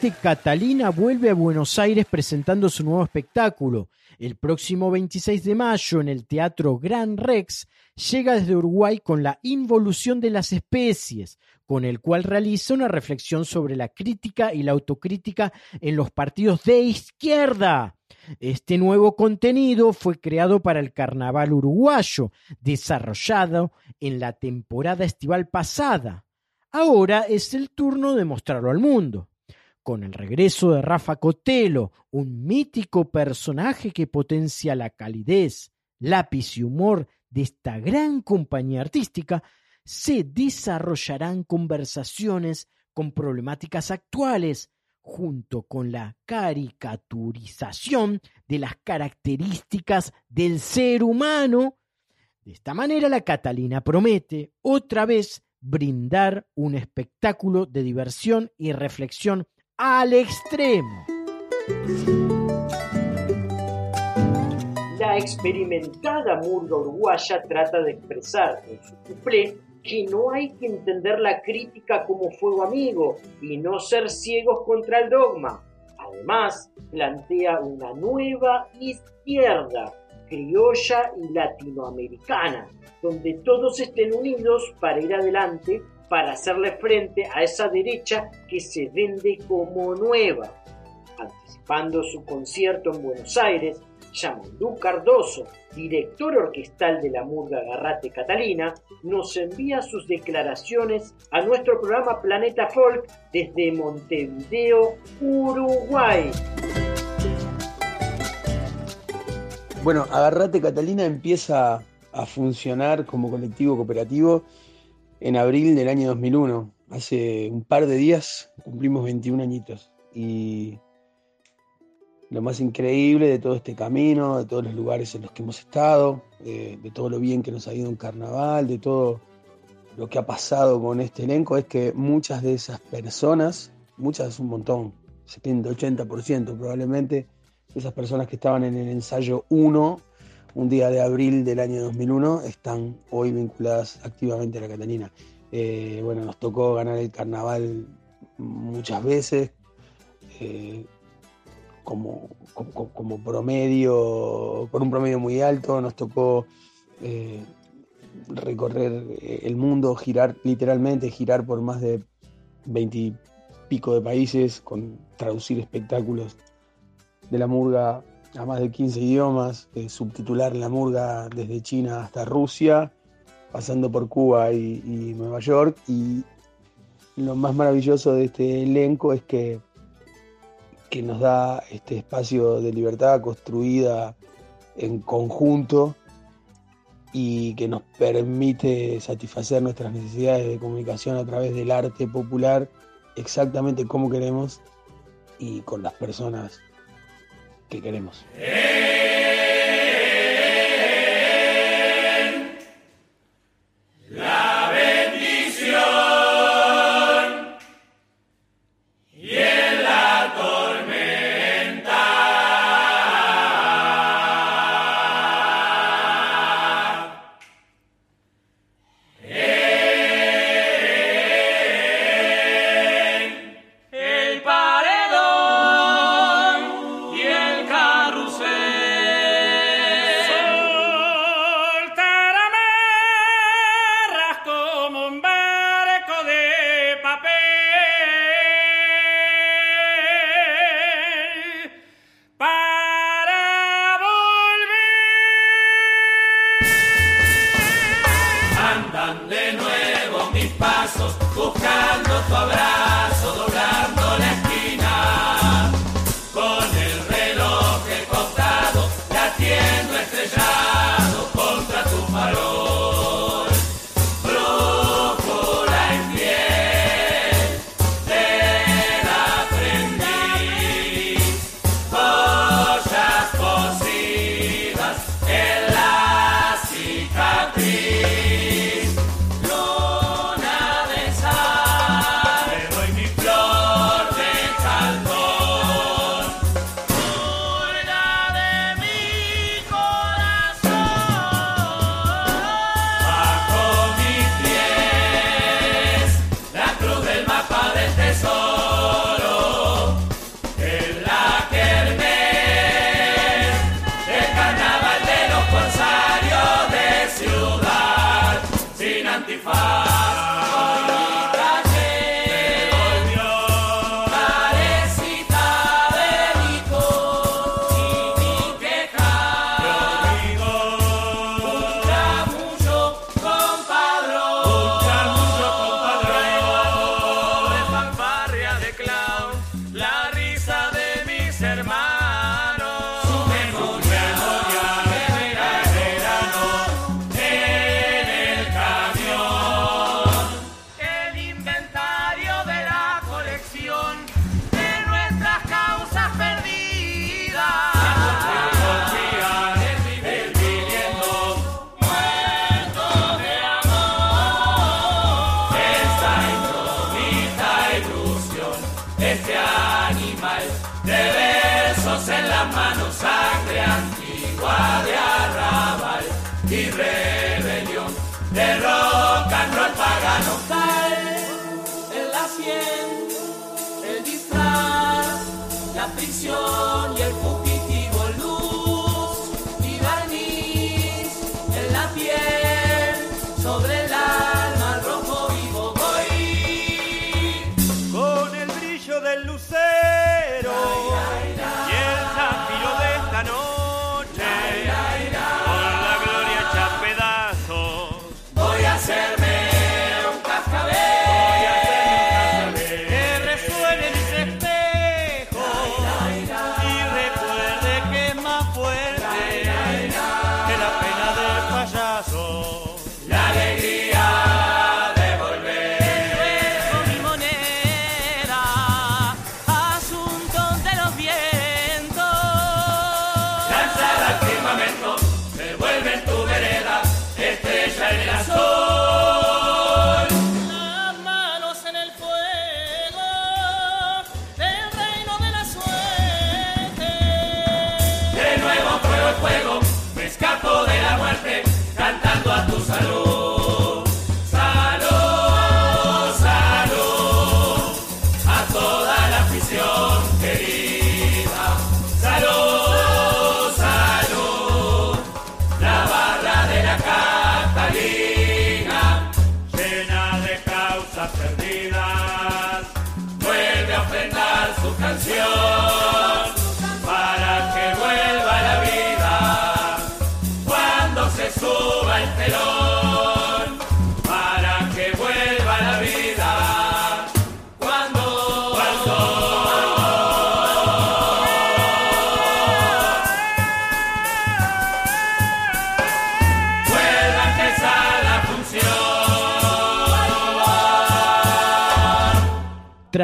Agarrate Catalina vuelve a Buenos Aires presentando su nuevo espectáculo. El próximo 26 de mayo en el Teatro Gran Rex llega desde Uruguay con la involución de las especies, con el cual realiza una reflexión sobre la crítica y la autocrítica en los partidos de izquierda. Este nuevo contenido fue creado para el carnaval uruguayo, desarrollado en la temporada estival pasada. Ahora es el turno de mostrarlo al mundo. Con el regreso de Rafa Cotelo, un mítico personaje que potencia la calidez, lápiz y humor de esta gran compañía artística, se desarrollarán conversaciones con problemáticas actuales, junto con la caricaturización de las características del ser humano. De esta manera la Catalina promete otra vez brindar un espectáculo de diversión y reflexión al extremo. La experimentada murga uruguaya trata de expresar en su cuplé que no hay que entender la crítica como fuego amigo y no ser ciegos contra el dogma. Además, plantea una nueva izquierda, criolla y latinoamericana, donde todos estén unidos para ir adelante, para hacerle frente a esa derecha que se vende como nueva. Anticipando su concierto en Buenos Aires, Yamandú Cardoso, director orquestal de la Murga Garrate Catalina, nos envía sus declaraciones a nuestro programa Planeta Folk desde Montevideo, Uruguay. Bueno, Agarrate Catalina empieza a funcionar como colectivo cooperativo en abril del año 2001. Hace un par de días cumplimos 21 añitos y lo más increíble de todo este camino, de todos los lugares en los que hemos estado, de, todo lo bien que nos ha ido en carnaval, de todo lo que ha pasado con este elenco, es que muchas de esas personas, muchas un montón, 70, 80% probablemente, esas personas que estaban en el ensayo 1, un día de abril del año 2001, están hoy vinculadas activamente a la Catalina. Eh, bueno, nos tocó ganar el carnaval muchas veces. eh, como, promedio, con un promedio muy alto, nos tocó eh, recorrer el mundo, girar literalmente, girar por más de 20 y pico de países, con traducir espectáculos de la murga a más de 15 idiomas, eh, subtitular la murga desde China hasta Rusia, pasando por Cuba y, y Nueva York. Y lo más maravilloso de este elenco es que que nos da este espacio de libertad construida en conjunto y que nos permite satisfacer nuestras necesidades de comunicación a través del arte popular exactamente como queremos y con las personas que queremos.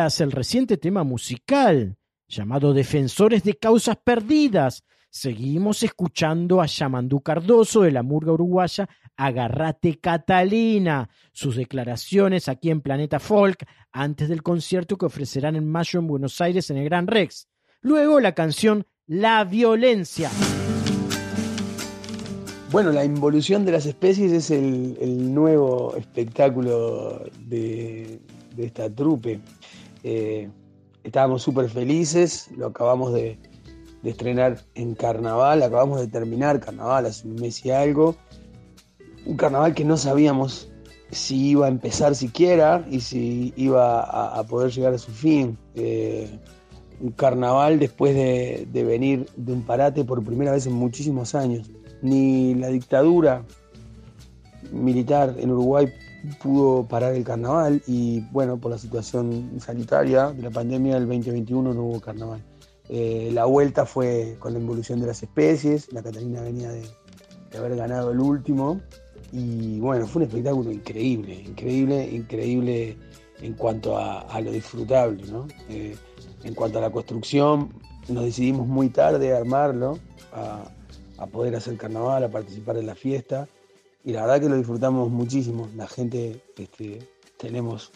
El reciente tema musical llamado Defensores de Causas Perdidas, seguimos escuchando a Yamandú Cardoso de la murga uruguaya Agarrate Catalina, sus declaraciones aquí en Planeta Folk antes del concierto que ofrecerán en mayo en Buenos Aires en el Gran Rex. Luego la canción La Violencia. Bueno, la involución de las especies es el, el nuevo espectáculo de, de esta trupe. Eh, estábamos súper felices, lo acabamos de, estrenar en carnaval, acabamos de terminar carnaval hace un mes y algo. Un carnaval que no sabíamos si iba a empezar siquiera y si iba a, a poder llegar a su fin. Eh, un carnaval después de, de venir de un parate por primera vez en muchísimos años. Ni la dictadura militar en Uruguay pudo parar el carnaval y bueno, por la situación sanitaria de la pandemia del 2021 no hubo carnaval. Eh, la vuelta fue con la involución de las especies, la Catalina venía de, haber ganado el último y bueno, fue un espectáculo increíble, increíble, increíble en cuanto a, lo disfrutable, ¿no? Eh, en cuanto a la construcción, nos decidimos muy tarde a armarlo, a poder hacer carnaval, a participar en la fiesta y la verdad que lo disfrutamos muchísimo. La gente tenemos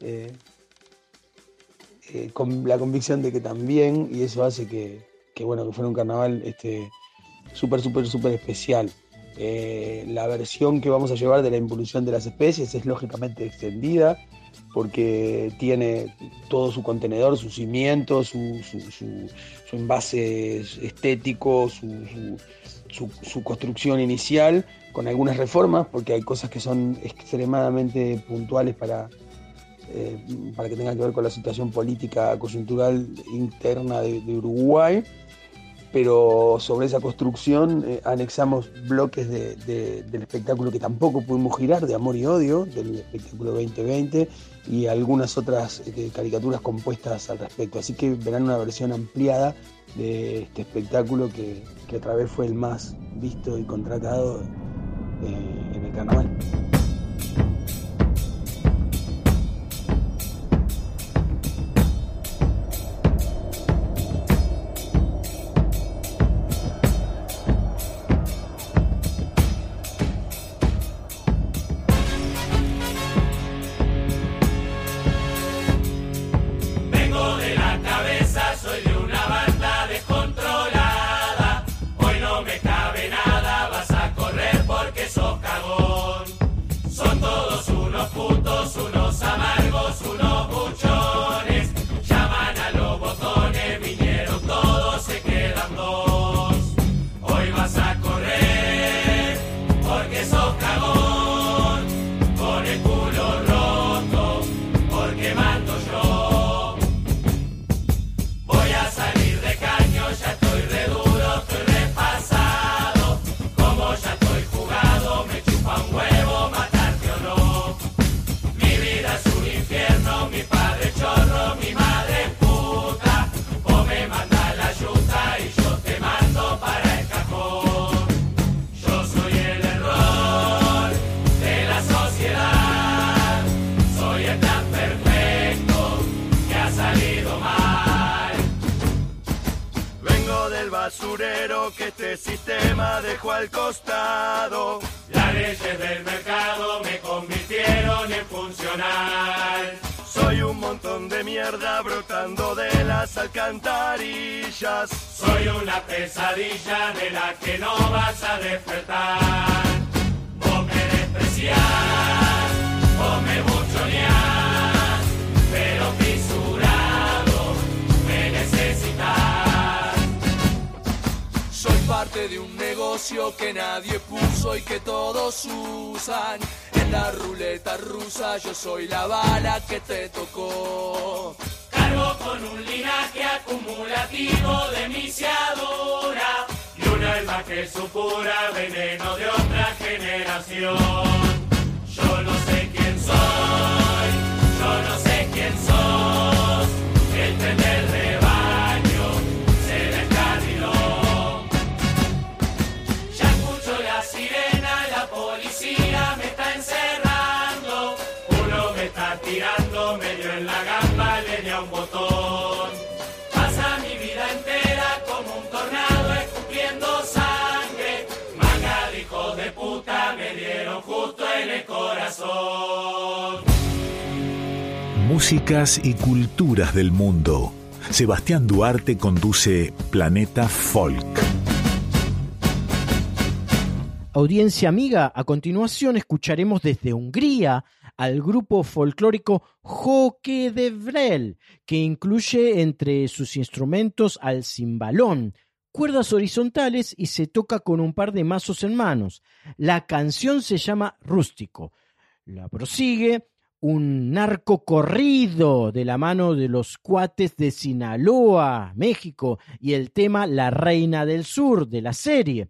eh, eh, la convicción de que también, y eso hace que, que, bueno, que fuera un carnaval este, súper, súper, súper especial. Eh, la versión que vamos a llevar de la involución de las especies es lógicamente extendida porque tiene todo su contenedor, su cimiento, su, su, su, su envase estético, su construcción inicial, con algunas reformas, porque hay cosas que son extremadamente puntuales para, eh, para que tengan que ver con la situación política coyuntural interna de, Uruguay, pero sobre esa construcción eh, anexamos bloques de, de, del espectáculo que tampoco pudimos girar, de Amor y Odio, del espectáculo 2020, y algunas otras eh, caricaturas compuestas al respecto. Así que verán una versión ampliada de este espectáculo que, que otra vez fue el más visto y contratado eh, en el carnaval. Que este sistema dejó al costado. Las leyes del mercado me convirtieron en funcional. Soy un montón de mierda brotando de las alcantarillas. Soy una pesadilla de la que no vas a despertar. Vos me despreciás, vos me buchoneás, parte de un negocio que nadie puso y que todos usan. En la ruleta rusa yo soy la bala que te tocó. Cargo con un linaje acumulativo de y un alma que supura veneno de otra generación. Yo no sé quién soy, corazón. Músicas y culturas del mundo. Sebastián Duarte conduce Planeta Folk. Audiencia amiga, a continuación escucharemos desde Hungría al grupo folclórico Joque de Vrel, que incluye entre sus instrumentos al cimbalón, cuerdas horizontales y se toca con un par de mazos en manos. La canción se llama Rústico. La prosigue un narco corrido de la mano de los cuates de Sinaloa, México, y el tema La Reina del Sur de la serie.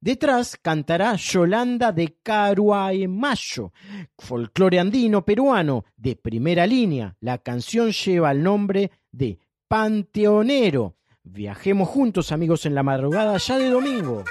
Detrás cantará Yolanda de Caruaymayo, folclore andino peruano de primera línea. La canción lleva el nombre de Panteonero. Viajemos juntos, amigos, en la madrugada ya de domingo.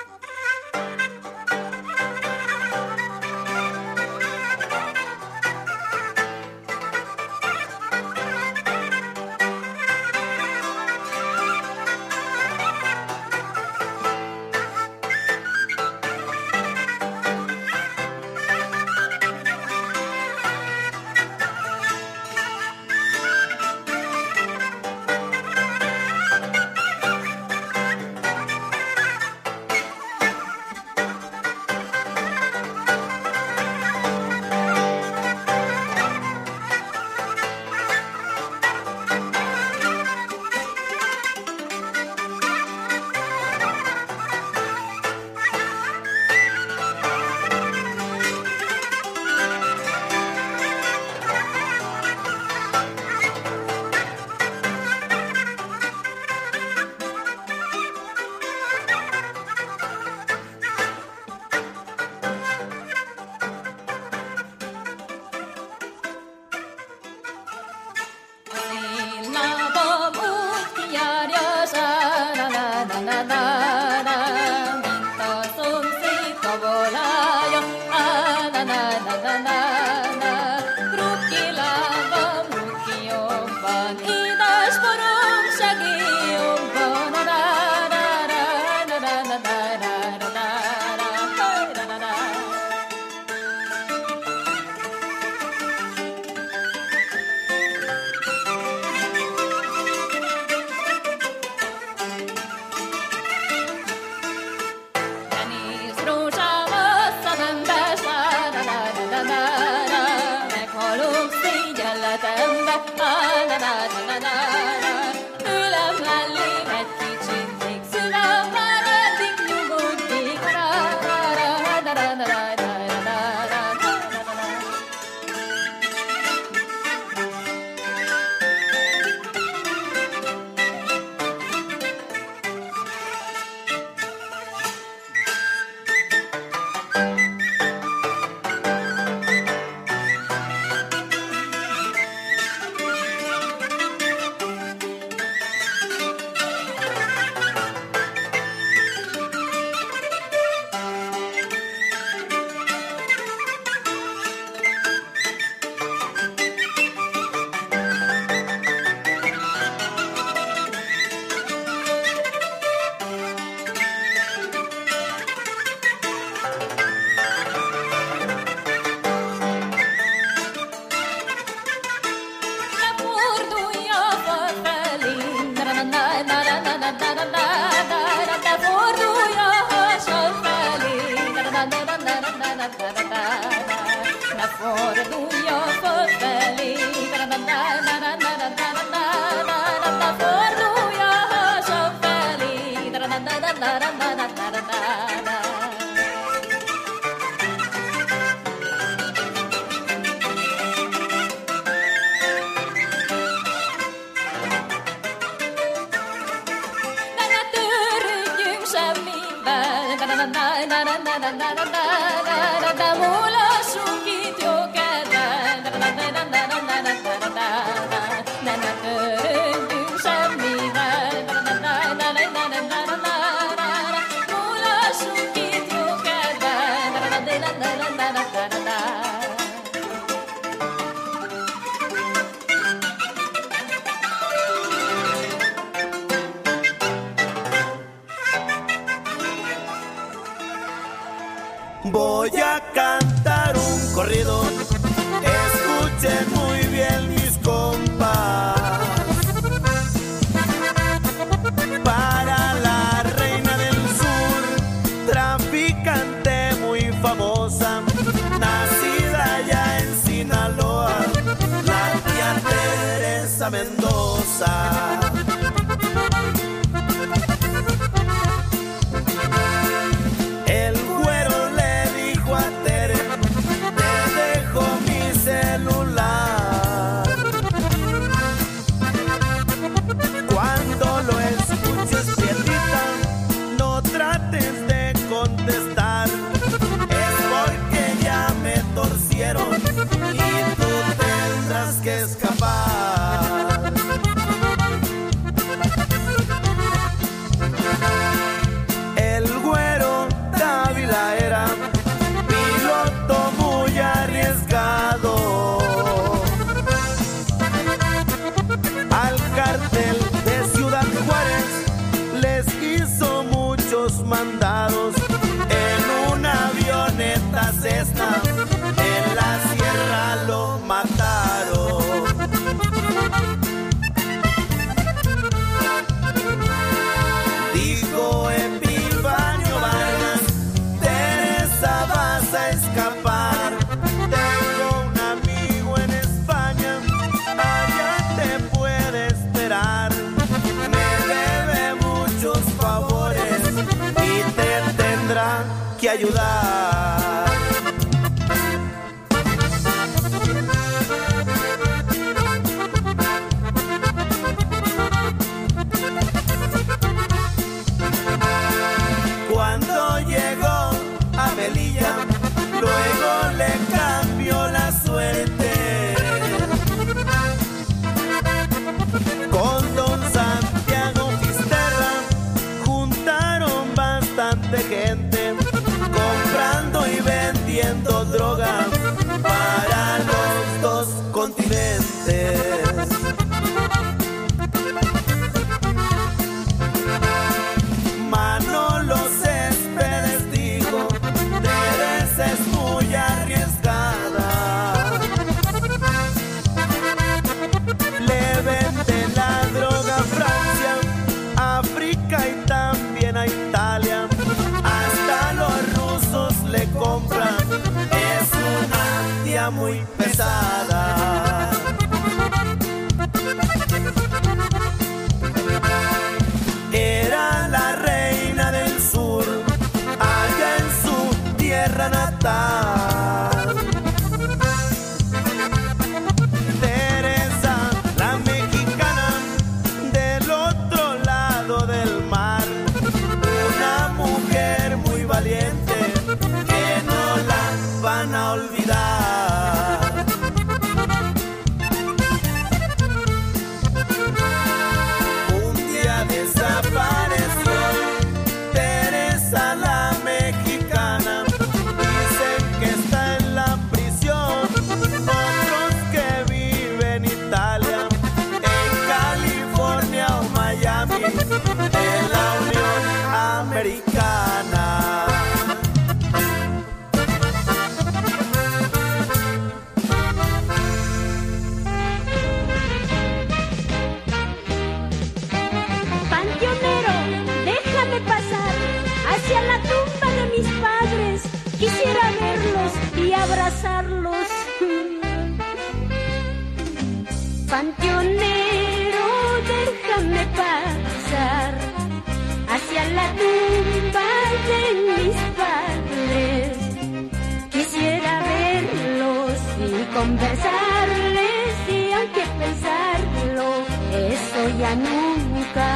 Nunca.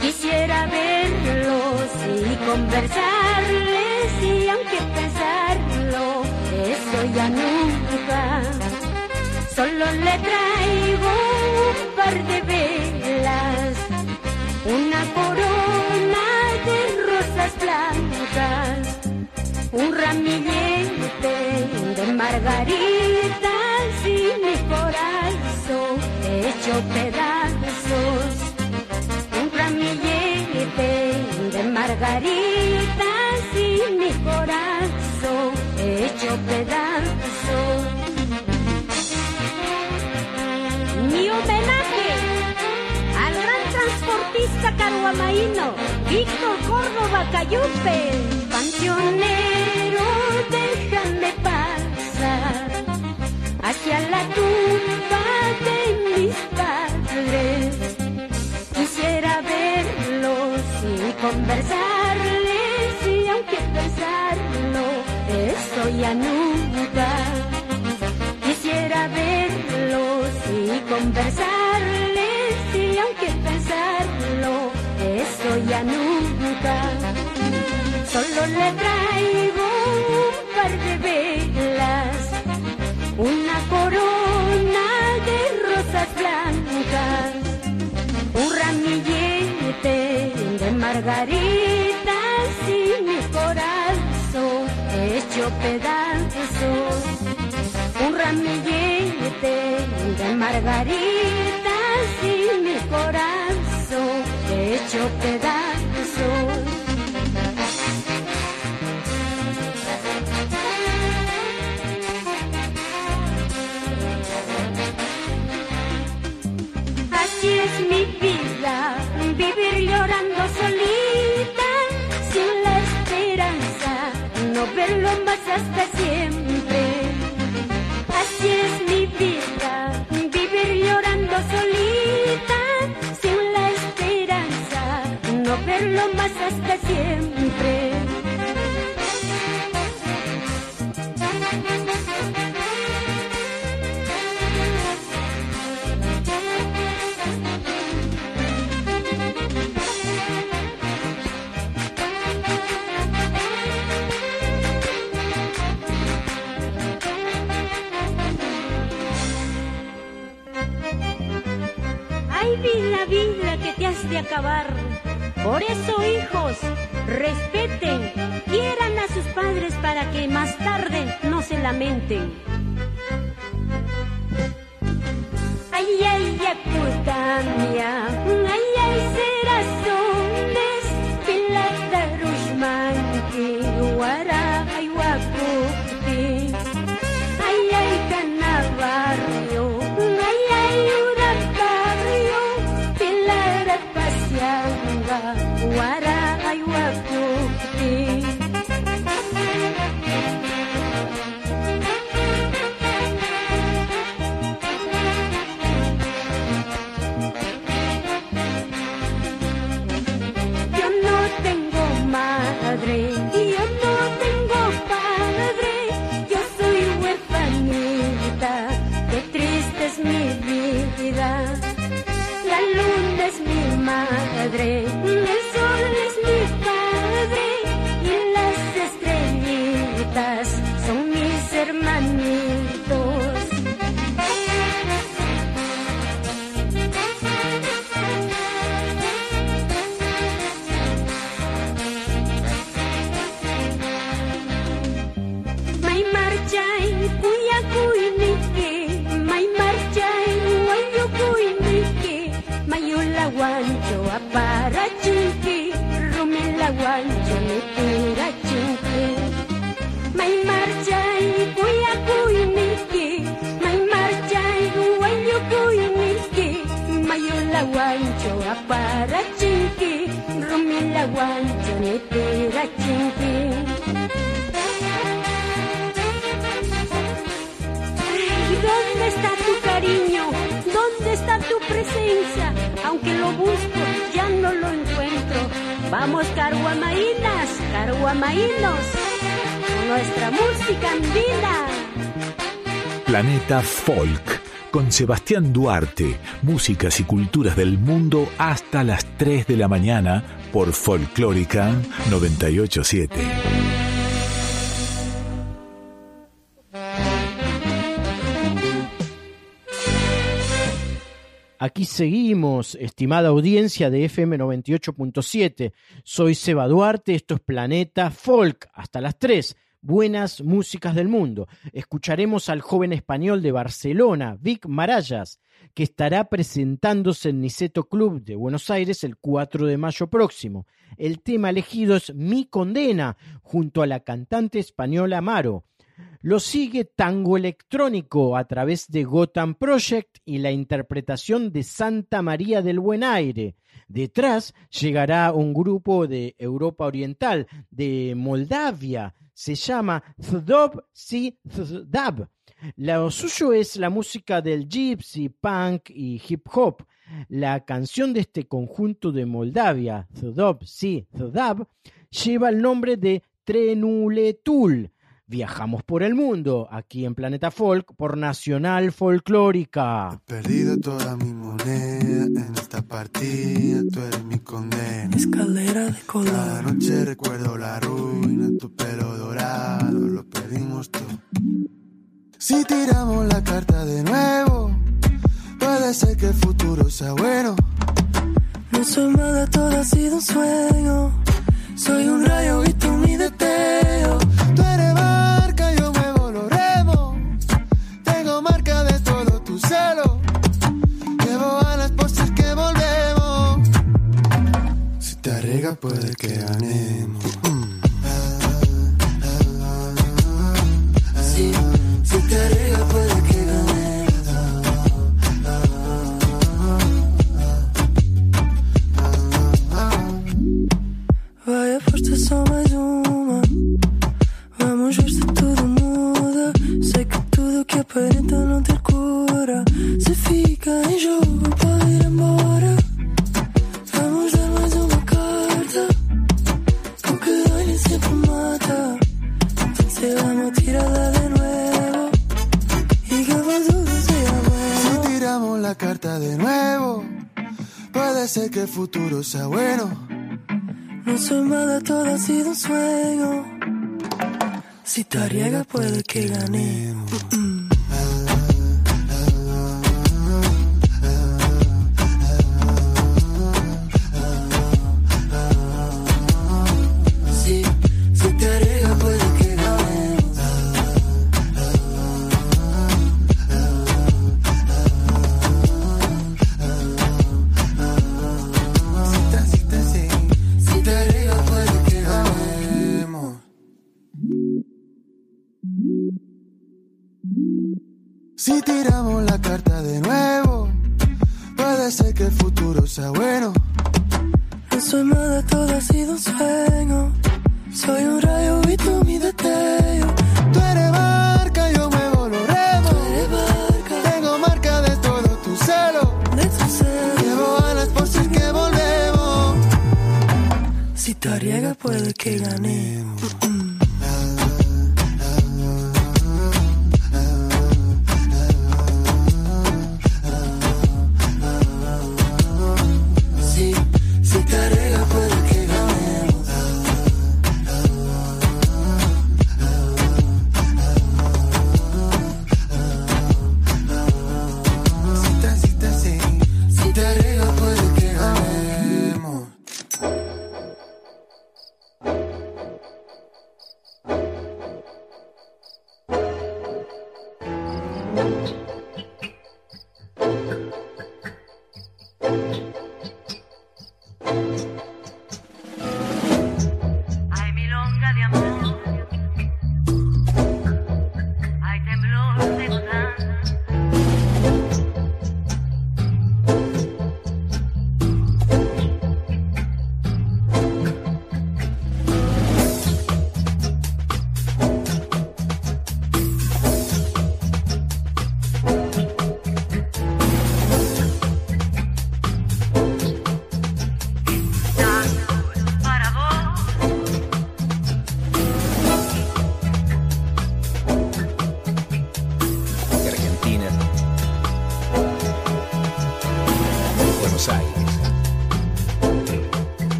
Quisiera verlos y conversarles y aunque pensarlo, eso ya nunca. Solo le traigo un par de velas, una corona de rosas blancas, un ramillete de margaritas hecho pedazos. Un ramillete de margaritas y mi corazón hecho pedazos. Mi homenaje al gran transportista caruamaíno, Víctor Córdoba Cayupe, panteonero, déjame pasar hacia la tumba conversarles y aunque pensarlo, eso ya nunca. Quisiera verlos y conversarles y aunque pensarlo, eso ya nunca. Solo le traigo margaritas y mi corazón hecho pedazos un ramillete de margaritas y mi corazón hecho pedazos. Hasta siempre. De acabar. Por eso, hijos, respeten, quieran a sus padres para que más tarde no se lamenten. Ay, ay, ay, puta mía, ay, ay, serazones, madre Vamos, caruamaínas, caruamaínos, con nuestra música andina. Planeta Folk con Sebastián Duarte, músicas y culturas del mundo hasta las 3 de la mañana por Folclórica 987. Aquí seguimos, estimada audiencia de FM 98.7. Soy Seba Duarte, esto es Planeta Folk, hasta las 3. Buenas músicas del mundo. Escucharemos al joven español de Barcelona, Vic Marallas, que estará presentándose en Niceto Club de Buenos Aires el 4 de mayo próximo. El tema elegido es Mi Condena, junto a la cantante española Maro. Lo sigue Tango Electrónico a través de Gotham Project y la interpretación de Santa María del Buen Aire. Detrás llegará un grupo de Europa Oriental, de Moldavia, se llama Thdob Si Thdab. Lo suyo es la música del gypsy, punk y hip hop. La canción de este conjunto de Moldavia, Thdob Si Thdab, lleva el nombre de Trenuletul. Viajamos por el mundo, aquí en Planeta Folk, por Nacional Folclórica. Perdido toda mi moneda en esta partida, tú eres mi condena. Escalera de color. Cada noche recuerdo la ruina, tu pelo dorado, lo perdimos todo. Si tiramos la carta de nuevo, puede ser que el futuro sea bueno. No soy mala, todo ha sido un sueño. Soy un rayo y tú mi deteo. Arriesgas, puede que ganemos. Sí, si te arriesgas puede que ganemos. Vai a força só mais uma. Vamos ver se tudo muda. Sei que tudo que aparenta não ter cura. Se fica em jogo, pode ir embora. Que el futuro sea bueno. No soy mala, todo ha sido un sueño. Si te arriesgas, puede que ganemos.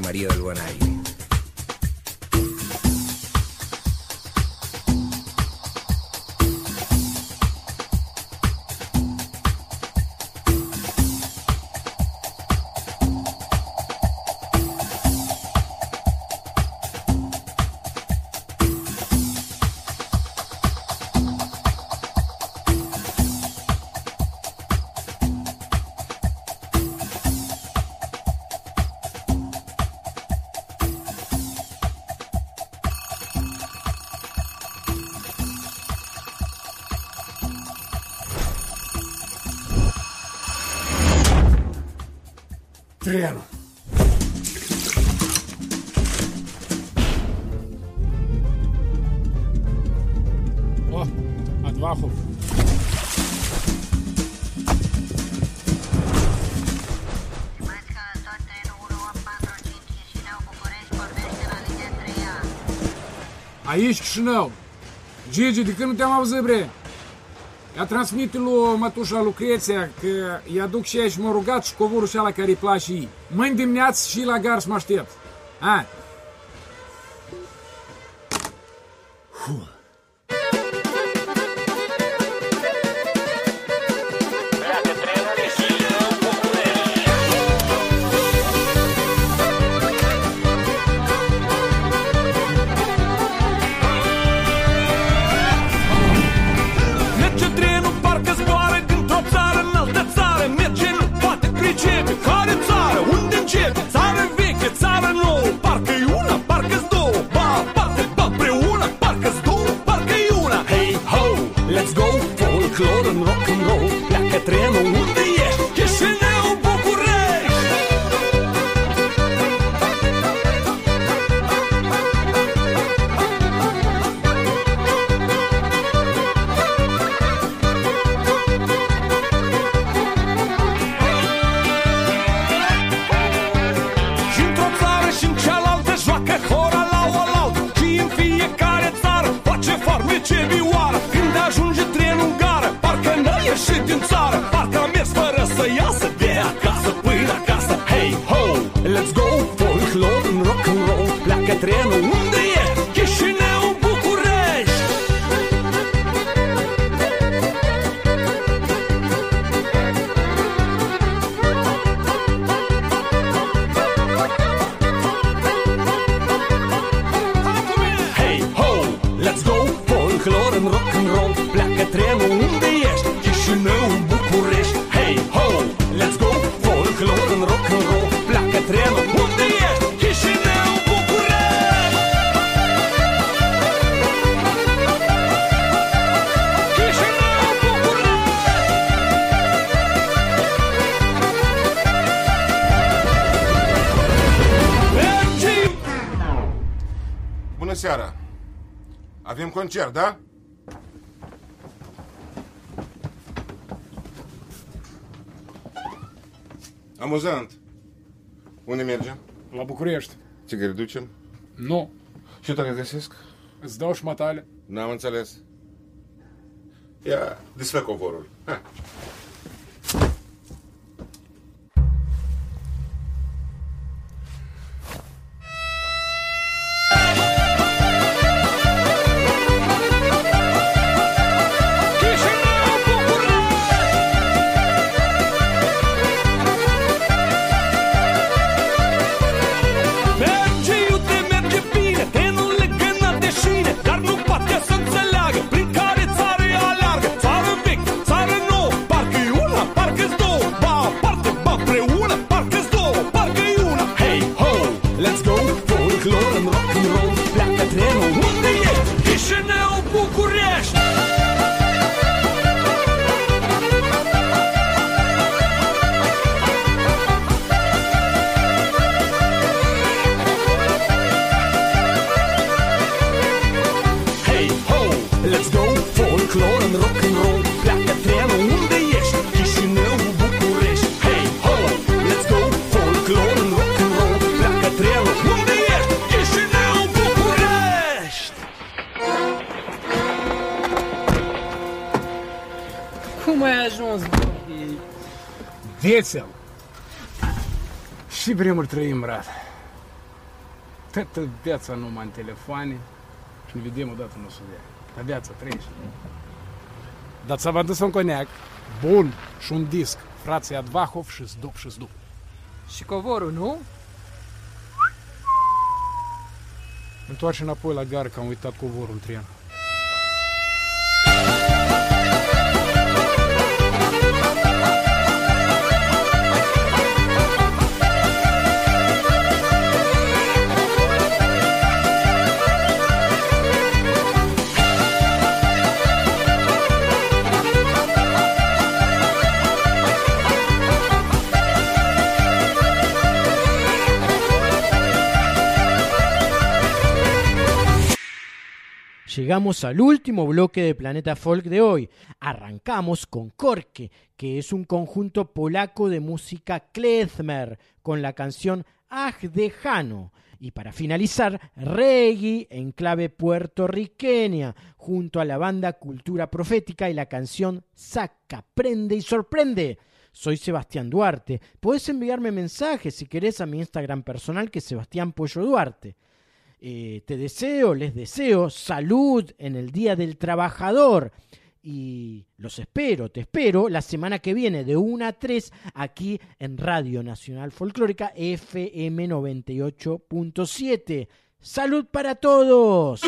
María del Guanay. treino. Ó, oh, Aí Aici Chișinău. Gigi, de când nu te-am auzit, bre? Ia transmite lui mătușa Lucreția că i aduc și aici m-a rugat și covorul și ala care îi place ei. Mâine dimineață și la gar să mă aștept. Hai. Avem concert, da? Amuzant. Unde mergem? La București. Țigări ducem? Nu. Și dacă găsesc? Îți dau șmatale. N-am înțeles. Ia, desfă covorul. Ha. Și vremuri trăim, brate. Toată viața numai în telefoane și ne vedem odată nu o să vedem. Dar viața trăiește. Dar ți-am adus un coniac bun și un disc. Frații Advahov și Zdup și Zdup. Și covorul, nu? Întoarce înapoi la gară că am uitat covorul în tren. Llegamos al último bloque de Planeta Folk de hoy. Arrancamos con Korke, que es un conjunto polaco de música klezmer, con la canción Aj de Jano. Y para finalizar, reggae en clave puertorriqueña, junto a la banda Cultura Profética y la canción Saca, Prende y Sorprende. Soy Sebastián Duarte. Podés enviarme mensajes si querés a mi Instagram personal que es Sebastián Pollo Duarte. Eh, te deseo, les deseo salud en el Día del Trabajador. Y los espero, te espero la semana que viene de 1 a 3 aquí en Radio Nacional Folclórica FM 98.7. Salud para todos.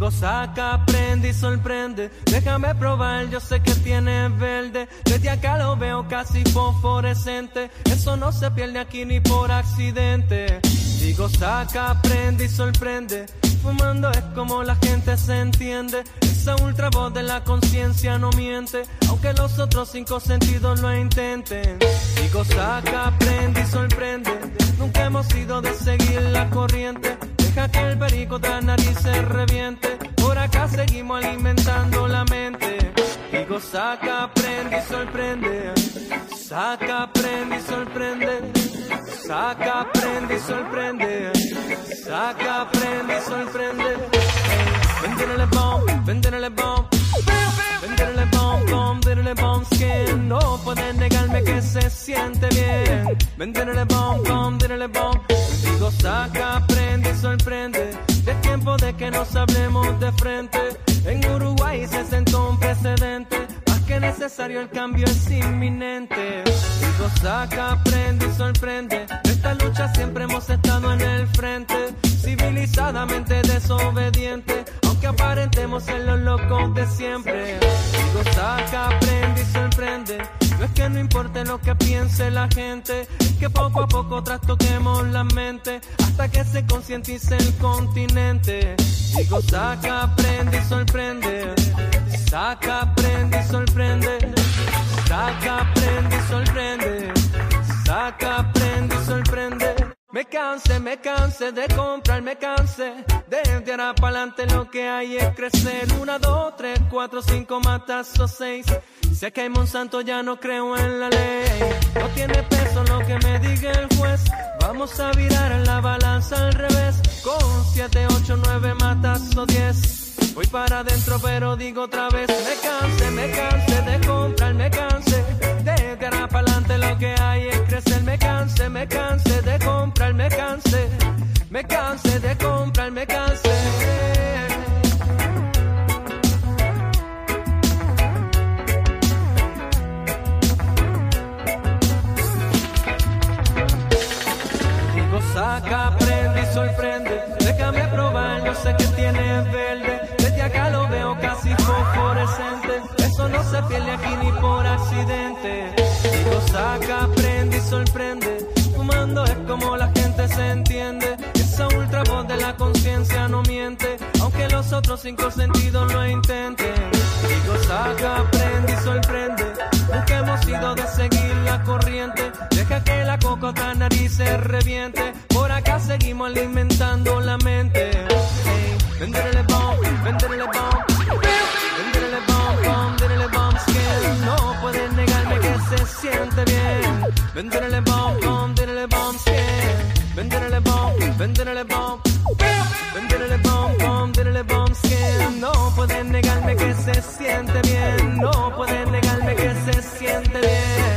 Digo, saca, prende y sorprende. Déjame probar, yo sé que tiene verde. Desde acá lo veo casi fosforescente. Eso no se pierde aquí ni por accidente. Digo, saca, prende y sorprende. Fumando es como la gente se entiende. Esa ultra voz de la conciencia no miente. Aunque los otros cinco sentidos lo intenten. Digo, saca, prende y sorprende. Nunca hemos sido de seguir la corriente. Deja que el perico la nariz se reviente. Por acá seguimos alimentando la mente. Digo, saca, prende y sorprende. Saca, prende y sorprende. Saca, prende y sorprende. Saca, prende y sorprende. Venderle bomb, venderle bomb. Venderle bomb, bomb, venderle bomb skin. No puedes negarme que se siente bien. Venderle bomb, bomb, venderle bomb. Digo, saca, prende y sorprende. Es tiempo de que nos hablemos de frente. En Uruguay se sentó un precedente. Más que necesario, el cambio es inminente. Digo, saca, prende y sorprende. De esta lucha siempre hemos estado en el frente. Civilizadamente desobediente. Aunque aparentemos ser los locos de siempre. Digo, saca, prende y sorprende. Es que no importe lo que piense la gente, que poco a poco trastoquemos la mente hasta que se concientice el continente. Digo, saca, prende y sorprende. Saca, prende y sorprende. Saca, prende y sorprende. Saca, prende y sorprende. Me canse, me canse de comprar, me canse. Desde ahora para adelante lo que hay es crecer. Una, dos, tres, cuatro, cinco, matazos, seis. Sé que hay Monsanto, ya no creo en la ley. No tiene peso lo que me diga el juez. Vamos a virar la balanza al revés. Con siete, ocho, nueve, matazos, diez. Voy para adentro, pero digo otra vez. Me canse, me canse de comprar, me canse. Desde ahora para adelante lo que hay es crecer. Me canse, me canse de comprar, me canse. Me canse de comprar, me canse. Digo, saca, prende y sorprende. Déjame probar, yo sé que tiene verde. Desde acá lo veo casi fosforescente. Eso no se pierde aquí ni por accidente. Digo, saca, prende y sorprende. Fumando es como la gente se entiende. Esa ultra voz de la conciencia no miente. Aunque los otros cinco sentidos lo intenten. Digo, saca, prende y sorprende. Nunca hemos sido de seguir la corriente. Deja que la cocota nariz se reviente. Por acá seguimos alimentando la mente. Venderle bomb, venderle bomb. siente bien. Véndele bomb, bomb, véndele bomb, skin. Véndele bomb, véndele bomb. Véndele bomb, bomb, véndele bomb, skin. No pueden negarme que se siente bien. No pueden negarme que se siente bien.